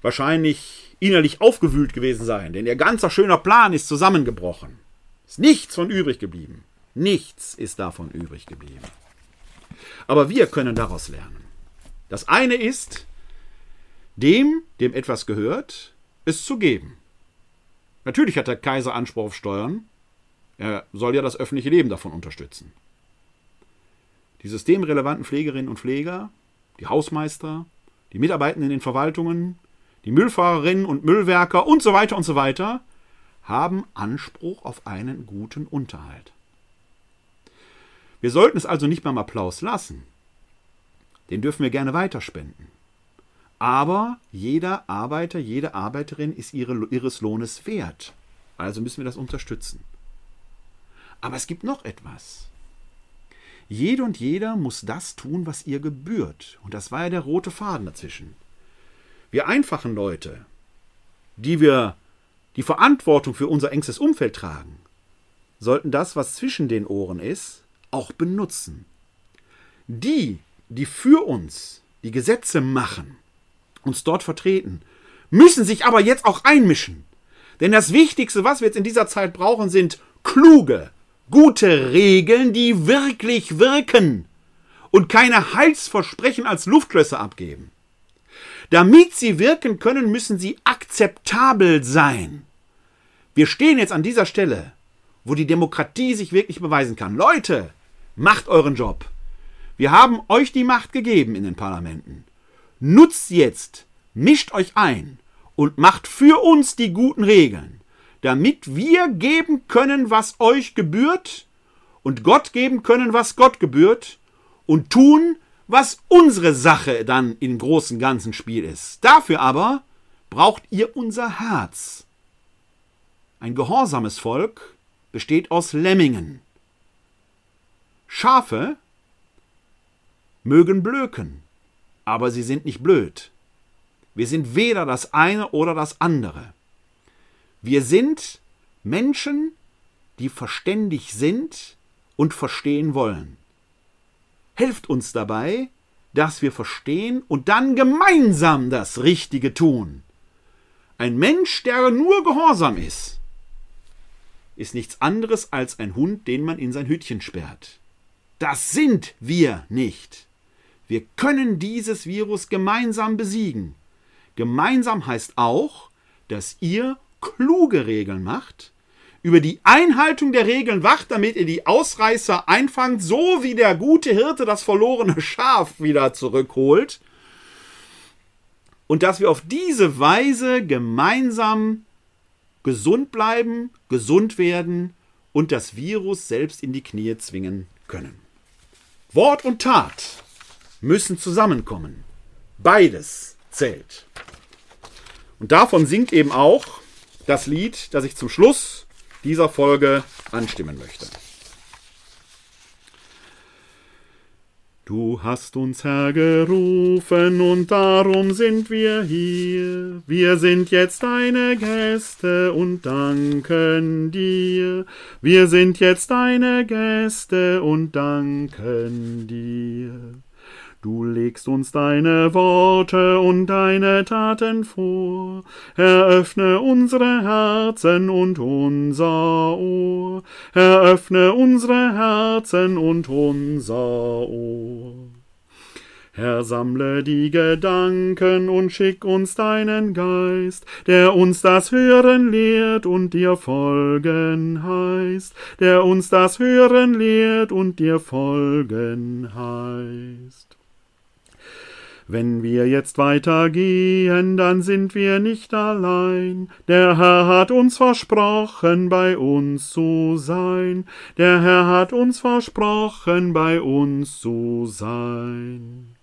wahrscheinlich innerlich aufgewühlt gewesen sein, denn ihr ganzer schöner Plan ist zusammengebrochen. Ist nichts von übrig geblieben. Nichts ist davon übrig geblieben. Aber wir können daraus lernen. Das eine ist, dem, dem etwas gehört, es zu geben. Natürlich hat der Kaiser Anspruch auf Steuern. Er soll ja das öffentliche Leben davon unterstützen. Die systemrelevanten Pflegerinnen und Pfleger, die Hausmeister, die Mitarbeitenden in den Verwaltungen, die Müllfahrerinnen und Müllwerker und so weiter und so weiter haben Anspruch auf einen guten Unterhalt. Wir sollten es also nicht beim Applaus lassen. Den dürfen wir gerne weiterspenden. Aber jeder Arbeiter, jede Arbeiterin ist ihre, ihres Lohnes wert. Also müssen wir das unterstützen. Aber es gibt noch etwas. Jede und jeder muss das tun, was ihr gebührt. Und das war ja der rote Faden dazwischen. Wir einfachen Leute, die wir die Verantwortung für unser engstes Umfeld tragen, sollten das, was zwischen den Ohren ist, auch benutzen. Die, die für uns die Gesetze machen, uns dort vertreten, müssen sich aber jetzt auch einmischen. Denn das Wichtigste, was wir jetzt in dieser Zeit brauchen, sind kluge, gute Regeln, die wirklich wirken und keine Heilsversprechen als Luftschlösser abgeben. Damit sie wirken können, müssen sie akzeptabel sein. Wir stehen jetzt an dieser Stelle, wo die Demokratie sich wirklich beweisen kann. Leute, macht euren Job. Wir haben euch die Macht gegeben in den Parlamenten. Nutzt jetzt, mischt euch ein und macht für uns die guten Regeln damit wir geben können, was euch gebührt, und Gott geben können, was Gott gebührt, und tun, was unsere Sache dann im großen ganzen Spiel ist. Dafür aber braucht ihr unser Herz. Ein gehorsames Volk besteht aus Lemmingen. Schafe mögen blöken, aber sie sind nicht blöd. Wir sind weder das eine oder das andere. Wir sind Menschen, die verständig sind und verstehen wollen. Helft uns dabei, dass wir verstehen und dann gemeinsam das Richtige tun. Ein Mensch, der nur gehorsam ist, ist nichts anderes als ein Hund, den man in sein Hütchen sperrt. Das sind wir nicht. Wir können dieses Virus gemeinsam besiegen. Gemeinsam heißt auch, dass ihr kluge Regeln macht, über die Einhaltung der Regeln wacht, damit ihr die Ausreißer einfangt, so wie der gute Hirte das verlorene Schaf wieder zurückholt. Und dass wir auf diese Weise gemeinsam gesund bleiben, gesund werden und das Virus selbst in die Knie zwingen können. Wort und Tat müssen zusammenkommen. Beides zählt. Und davon singt eben auch das Lied, das ich zum Schluss dieser Folge anstimmen möchte. Du hast uns hergerufen und darum sind wir hier. Wir sind jetzt deine Gäste und danken dir. Wir sind jetzt deine Gäste und danken dir. Du legst uns deine Worte und deine Taten vor. Eröffne unsere Herzen und unser Ohr. Eröffne unsere Herzen und unser Ohr. Herr, sammle die Gedanken und schick uns deinen Geist, der uns das Hören lehrt und dir folgen heißt, der uns das Hören lehrt und dir folgen heißt. Wenn wir jetzt weitergehen, dann sind wir nicht allein. Der Herr hat uns versprochen, bei uns zu sein. Der Herr hat uns versprochen, bei uns zu sein.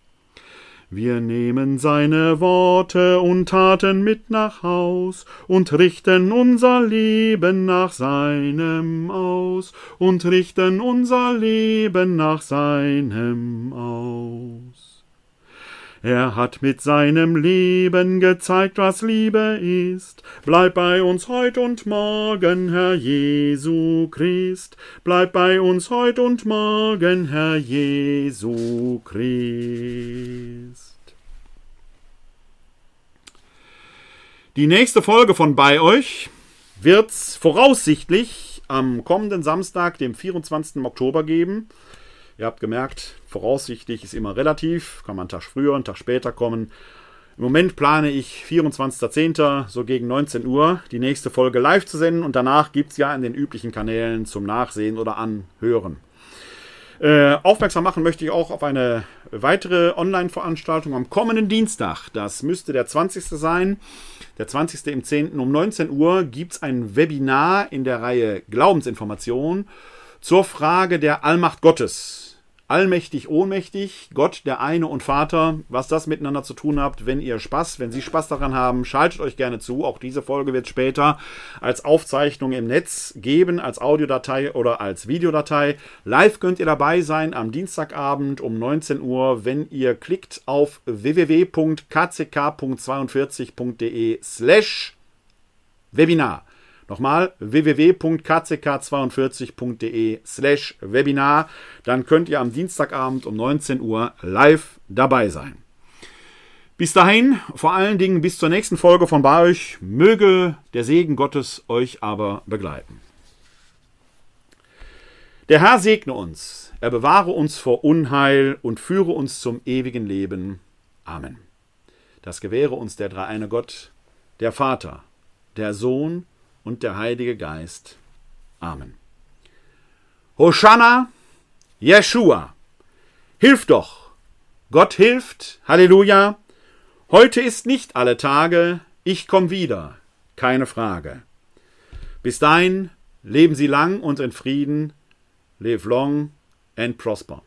Wir nehmen seine Worte und Taten mit nach Haus und richten unser Leben nach seinem aus und richten unser Leben nach seinem aus. Er hat mit seinem Leben gezeigt, was Liebe ist. Bleib bei uns heut und morgen, Herr Jesu Christ. Bleib bei uns heut und morgen, Herr Jesu Christ. Die nächste Folge von Bei euch wird's voraussichtlich am kommenden Samstag, dem 24. Oktober geben. Ihr habt gemerkt, voraussichtlich ist immer relativ, kann man einen Tag früher, einen Tag später kommen. Im Moment plane ich 24.10. so gegen 19 Uhr die nächste Folge live zu senden und danach gibt es ja in den üblichen Kanälen zum Nachsehen oder Anhören. Äh, aufmerksam machen möchte ich auch auf eine weitere Online-Veranstaltung am kommenden Dienstag. Das müsste der 20. sein. Der 20. im 10. um 19 Uhr gibt es ein Webinar in der Reihe Glaubensinformation zur Frage der Allmacht Gottes allmächtig, ohnmächtig, Gott, der eine und Vater, was das miteinander zu tun hat, wenn ihr Spaß, wenn Sie Spaß daran haben, schaltet euch gerne zu. Auch diese Folge wird später als Aufzeichnung im Netz geben, als Audiodatei oder als Videodatei. Live könnt ihr dabei sein am Dienstagabend um 19 Uhr, wenn ihr klickt auf www.kck.42.de slash Webinar. Nochmal www.kck42.de slash Webinar. Dann könnt ihr am Dienstagabend um 19 Uhr live dabei sein. Bis dahin, vor allen Dingen bis zur nächsten Folge von bei euch, möge der Segen Gottes euch aber begleiten. Der Herr segne uns, er bewahre uns vor Unheil und führe uns zum ewigen Leben. Amen. Das gewähre uns der dreieine Gott, der Vater, der Sohn und der Heilige Geist. Amen. Hosanna, Jeshua, hilf doch! Gott hilft, Halleluja! Heute ist nicht alle Tage, ich komm wieder, keine Frage. Bis dahin leben Sie lang und in Frieden, live long and prosper.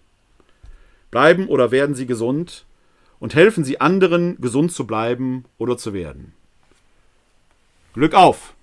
Bleiben oder werden Sie gesund und helfen Sie anderen, gesund zu bleiben oder zu werden. Glück auf!